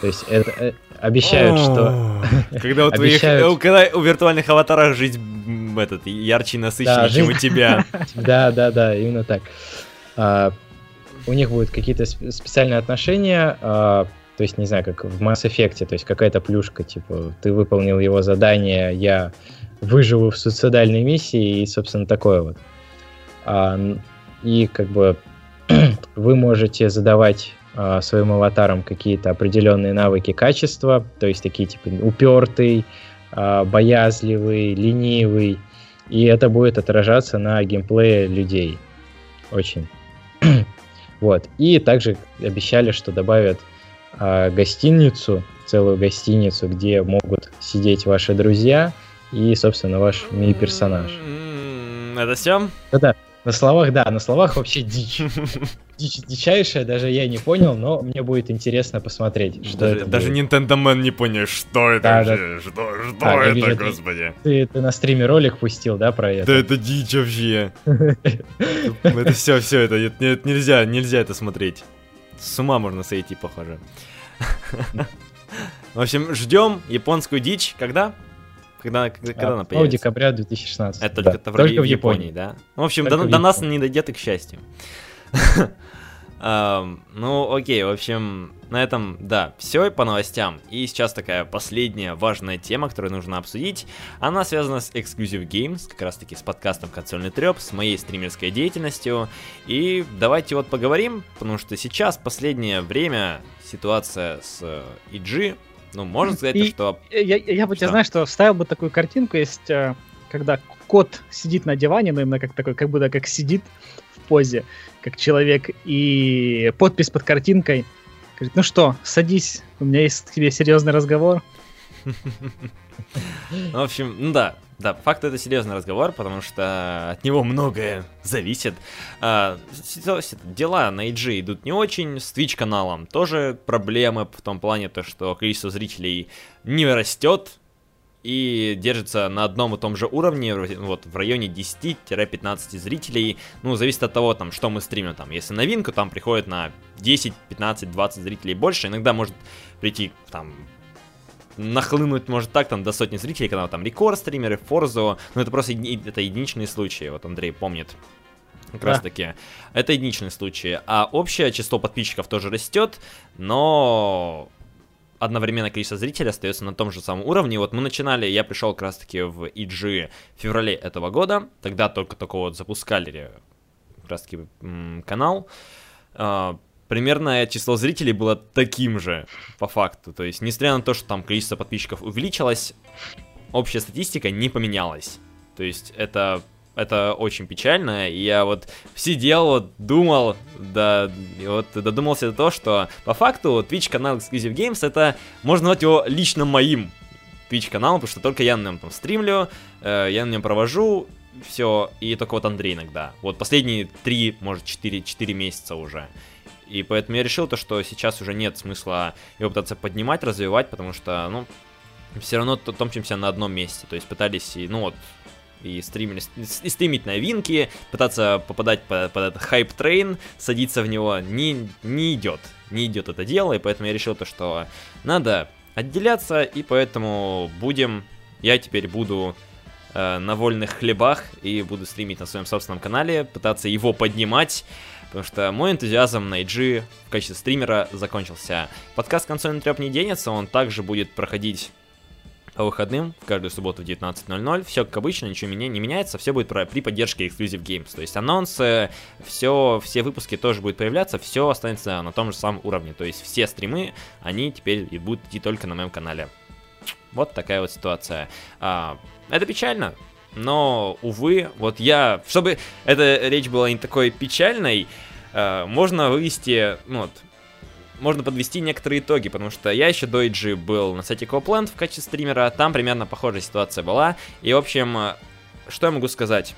[SPEAKER 3] То есть это, э, обещают, что...
[SPEAKER 1] Когда у твоих, когда у виртуальных аватаров жизнь этот ярче и насыщеннее, чем у тебя.
[SPEAKER 3] Да, да, да, именно так. У них будут какие-то специальные отношения, а, то есть, не знаю, как в Mass Effect, то есть какая-то плюшка, типа, ты выполнил его задание, я выживу в суицидальной миссии, и, собственно, такое вот. А, и, как бы, вы можете задавать а, своим аватарам какие-то определенные навыки качества, то есть такие, типа, упертый, а, боязливый, ленивый, и это будет отражаться на геймплее людей. Очень. Вот. И также обещали, что добавят э, гостиницу, целую гостиницу, где могут сидеть ваши друзья и, собственно, ваш ми-персонаж.
[SPEAKER 1] Это все?
[SPEAKER 3] Да-да. На словах, да, на словах вообще дичь. Дичь дичайшая, даже я не понял, но мне будет интересно посмотреть, что
[SPEAKER 1] даже,
[SPEAKER 3] это
[SPEAKER 1] Даже будет. Nintendo Man не понял, что это да, вообще, да. что, что а, это, вижу, господи.
[SPEAKER 3] Ты, ты на стриме ролик пустил, да, про это?
[SPEAKER 1] Да это дичь вообще. Это все, все, это нельзя, нельзя это смотреть. С ума можно сойти, похоже. В общем, ждем японскую дичь. Когда? Когда, когда, когда она появится?
[SPEAKER 3] декабря 2016.
[SPEAKER 1] Это только, да. только в, Японии, Японии, да? Ну, в общем, до, до нас не дойдет и к счастью. Ну, окей, в общем, на этом, да, все по новостям. И сейчас такая последняя важная тема, которую нужно обсудить. Она связана с Exclusive Games, как раз таки с подкастом Консольный Треп, с моей стримерской деятельностью. И давайте вот поговорим, потому что сейчас, последнее время, ситуация с EG ну, можно сказать, и что...
[SPEAKER 2] Я, я бы что? тебе, знаешь, что вставил бы такую картинку, есть, э, когда кот сидит на диване, но именно как такой, как будто как сидит в позе, как человек, и подпись под картинкой. Говорит, ну что, садись, у меня есть к тебе серьезный разговор.
[SPEAKER 1] В общем, ну да, да, факт это серьезный разговор, потому что от него многое зависит. А, дела на IG идут не очень, с Twitch каналом тоже проблемы в том плане, то, что количество зрителей не растет, и держится на одном и том же уровне, вот в районе 10-15 зрителей. Ну, зависит от того, там, что мы стримим. Там, если новинку, там приходит на 10, 15, 20 зрителей больше. Иногда может прийти там нахлынуть может так там до сотни зрителей, когда там рекорд стримеры, Форзо, но это просто это единичные случаи, вот Андрей помнит. Как да. раз таки. Это единичные случаи. А общее число подписчиков тоже растет, но одновременно количество зрителей остается на том же самом уровне. Вот мы начинали, я пришел как раз таки в EG в феврале этого года, тогда только такого вот запускали как раз таки канал. А, примерно число зрителей было таким же, по факту. То есть, несмотря на то, что там количество подписчиков увеличилось, общая статистика не поменялась. То есть, это, это очень печально. И я вот сидел, вот думал, да, вот додумался до того, что по факту Twitch канал Exclusive Games это, можно назвать его лично моим Twitch каналом, потому что только я на нем там стримлю, э, я на нем провожу, все, и только вот Андрей иногда. Вот последние три, может, четыре, четыре месяца уже. И поэтому я решил то, что сейчас уже нет смысла его пытаться поднимать, развивать, потому что, ну, все равно топчемся на одном месте. То есть пытались, и, ну вот, и, стримили, и стримить новинки, пытаться попадать под, под этот hype train, садиться в него, не, не идет. Не идет это дело, и поэтому я решил то, что надо отделяться, и поэтому будем, я теперь буду э, на вольных хлебах и буду стримить на своем собственном канале, пытаться его поднимать, потому что мой энтузиазм на IG в качестве стримера закончился. Подкаст «Консольный треп» не денется, он также будет проходить по выходным, в каждую субботу в 19.00. Все как обычно, ничего меня не меняется, все будет про, при поддержке Exclusive Games. То есть анонсы, все, все выпуски тоже будут появляться, все останется на том же самом уровне. То есть все стримы, они теперь и будут идти только на моем канале. Вот такая вот ситуация. А, это печально, но, увы, вот я, чтобы эта речь была не такой печальной, э, можно вывести, ну вот, можно подвести некоторые итоги, потому что я еще до EG был на сайте Copland в качестве стримера, там примерно похожая ситуация была, и, в общем, э, что я могу сказать?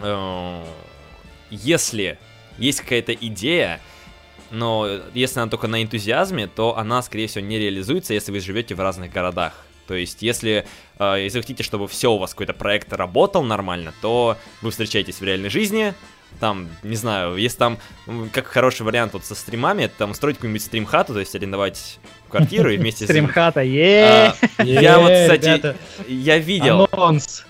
[SPEAKER 1] Э, если есть какая-то идея, но если она только на энтузиазме, то она, скорее всего, не реализуется, если вы живете в разных городах. То есть, если, э, если вы хотите, чтобы все у вас какой-то проект работал нормально, то вы встречаетесь в реальной жизни, там, не знаю, есть там, как хороший вариант вот со стримами, это там устроить какую-нибудь стрим-хату, то есть арендовать квартиру и вместе
[SPEAKER 2] с... Стрим-хата, е
[SPEAKER 1] Я вот, кстати, я видел... Анонс.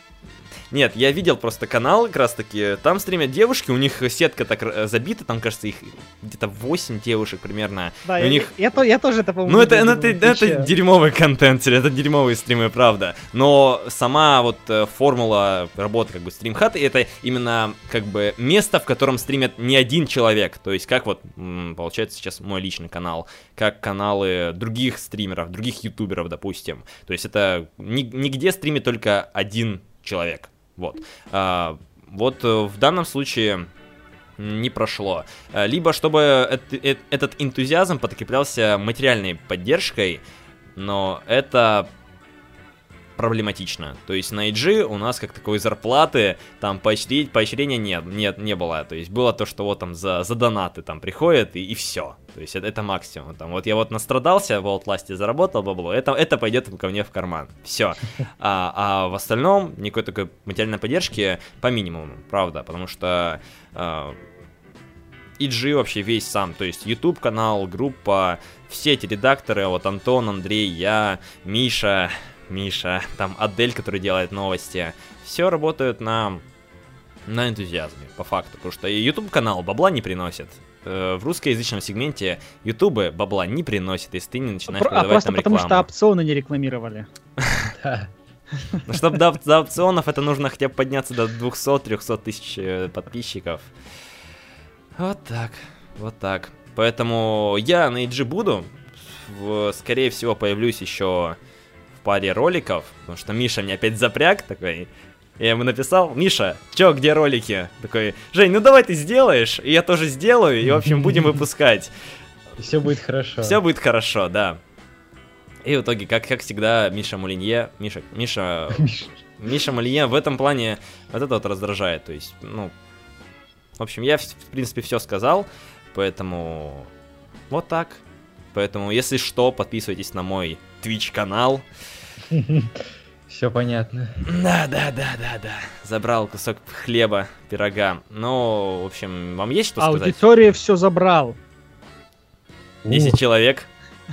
[SPEAKER 1] Нет, я видел просто канал, как раз таки, там стримят девушки, у них сетка так э, забита, там, кажется, их где-то 8 девушек примерно.
[SPEAKER 2] Да,
[SPEAKER 1] у
[SPEAKER 2] я,
[SPEAKER 1] них...
[SPEAKER 2] я, я, я тоже это помню.
[SPEAKER 1] Ну, это, это, это, это дерьмовый контент, это дерьмовые стримы, правда. Но сама вот э, формула работы как бы стримхата, это именно как бы место, в котором стримят не один человек. То есть, как вот, получается, сейчас мой личный канал, как каналы других стримеров, других ютуберов, допустим. То есть, это нигде стримит только один человек. Вот. А, вот э, в данном случае не прошло. А, либо чтобы этот энтузиазм подкреплялся материальной поддержкой, но это проблематично. То есть на IG у нас как такой зарплаты, там поощрить, поощрения нет, нет, не было. То есть было то, что вот там за, за донаты там приходят и, и все. То есть это, это максимум. Там вот я вот настрадался, в Outlast заработал бабло, это, это пойдет ко мне в карман. Все. А, а в остальном никакой такой материальной поддержки по минимуму, правда, потому что э, EG вообще весь сам, то есть YouTube канал, группа, все эти редакторы, вот Антон, Андрей, я, Миша, Миша, там Адель, который делает новости, все работают на, на энтузиазме, по факту, потому что YouTube канал бабла не приносит. Э, в русскоязычном сегменте YouTube бабла не приносит, если ты не начинаешь
[SPEAKER 2] продавать а просто там рекламу. потому что опционы не рекламировали.
[SPEAKER 1] Ну, чтобы до, до опционов это нужно хотя бы подняться до 200-300 тысяч э, подписчиков. Вот так, вот так. Поэтому я на EG буду. В, скорее всего, появлюсь еще паре роликов, потому что Миша мне опять запряг такой. Я ему написал, Миша, чё, где ролики? Такой, Жень, ну давай ты сделаешь, и я тоже сделаю, и, в общем, будем выпускать.
[SPEAKER 3] И все будет хорошо.
[SPEAKER 1] Все будет хорошо, да. И в итоге, как, как всегда, Миша Мулинье, Миша, Миша, Миша Мулинье в этом плане вот это вот раздражает, то есть, ну, в общем, я, в принципе, все сказал, поэтому вот так. Поэтому, если что, подписывайтесь на мой Twitch канал.
[SPEAKER 3] Все понятно.
[SPEAKER 1] Да, да, да, да, да. Забрал кусок хлеба, пирога. Ну, в общем, вам есть что сказать?
[SPEAKER 2] Аудитория все забрал.
[SPEAKER 1] 10 человек.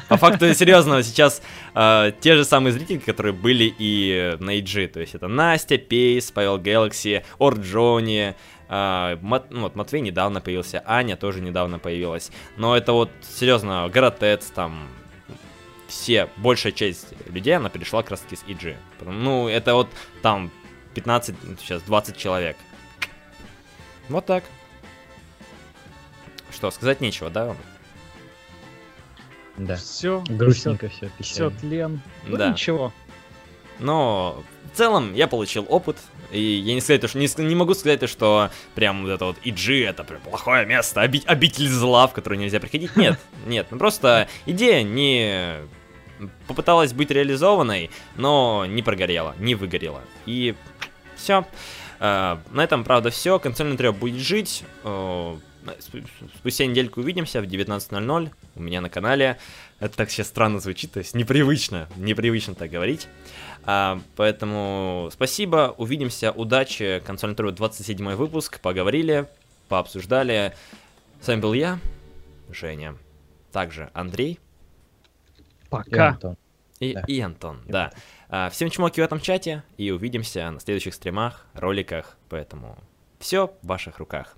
[SPEAKER 1] По факту, серьезно, сейчас э, те же самые зрители, которые были и на EG. То есть это Настя, Пейс, Павел Galaxy, Орджони, э, Мат, ну, вот Матвей недавно появился, Аня тоже недавно появилась. Но это вот, серьезно, Горотец, там, все, большая часть людей, она перешла как раз таки с EG. Ну, это вот там 15, сейчас 20 человек. Вот так. Что, сказать нечего, да?
[SPEAKER 3] Да.
[SPEAKER 2] Все.
[SPEAKER 3] Грустненько все.
[SPEAKER 2] Все тлен. Ну
[SPEAKER 1] Да.
[SPEAKER 2] ничего.
[SPEAKER 1] Но в целом я получил опыт, и я не, сказать, что, не, не могу сказать, что прям вот это вот EG это прям плохое место, оби- обитель зла, в которое нельзя приходить. Нет, нет, ну просто идея не попыталась быть реализованной, но не прогорела, не выгорела. И все. на этом, правда, все. Консольный трио будет жить. Э, сп- Спустя недельку увидимся в 19.00 у меня на канале. Это так сейчас странно звучит, то есть непривычно, непривычно так говорить. А, поэтому спасибо, увидимся, удачи. Консольный трио 27 выпуск. Поговорили, пообсуждали. С вами был я, Женя. Также Андрей
[SPEAKER 3] И
[SPEAKER 2] Пока.
[SPEAKER 3] Антон.
[SPEAKER 1] и,
[SPEAKER 3] Да.
[SPEAKER 1] и Антон. Да. А, всем чмоки в этом чате и увидимся на следующих стримах, роликах. Поэтому все в ваших руках.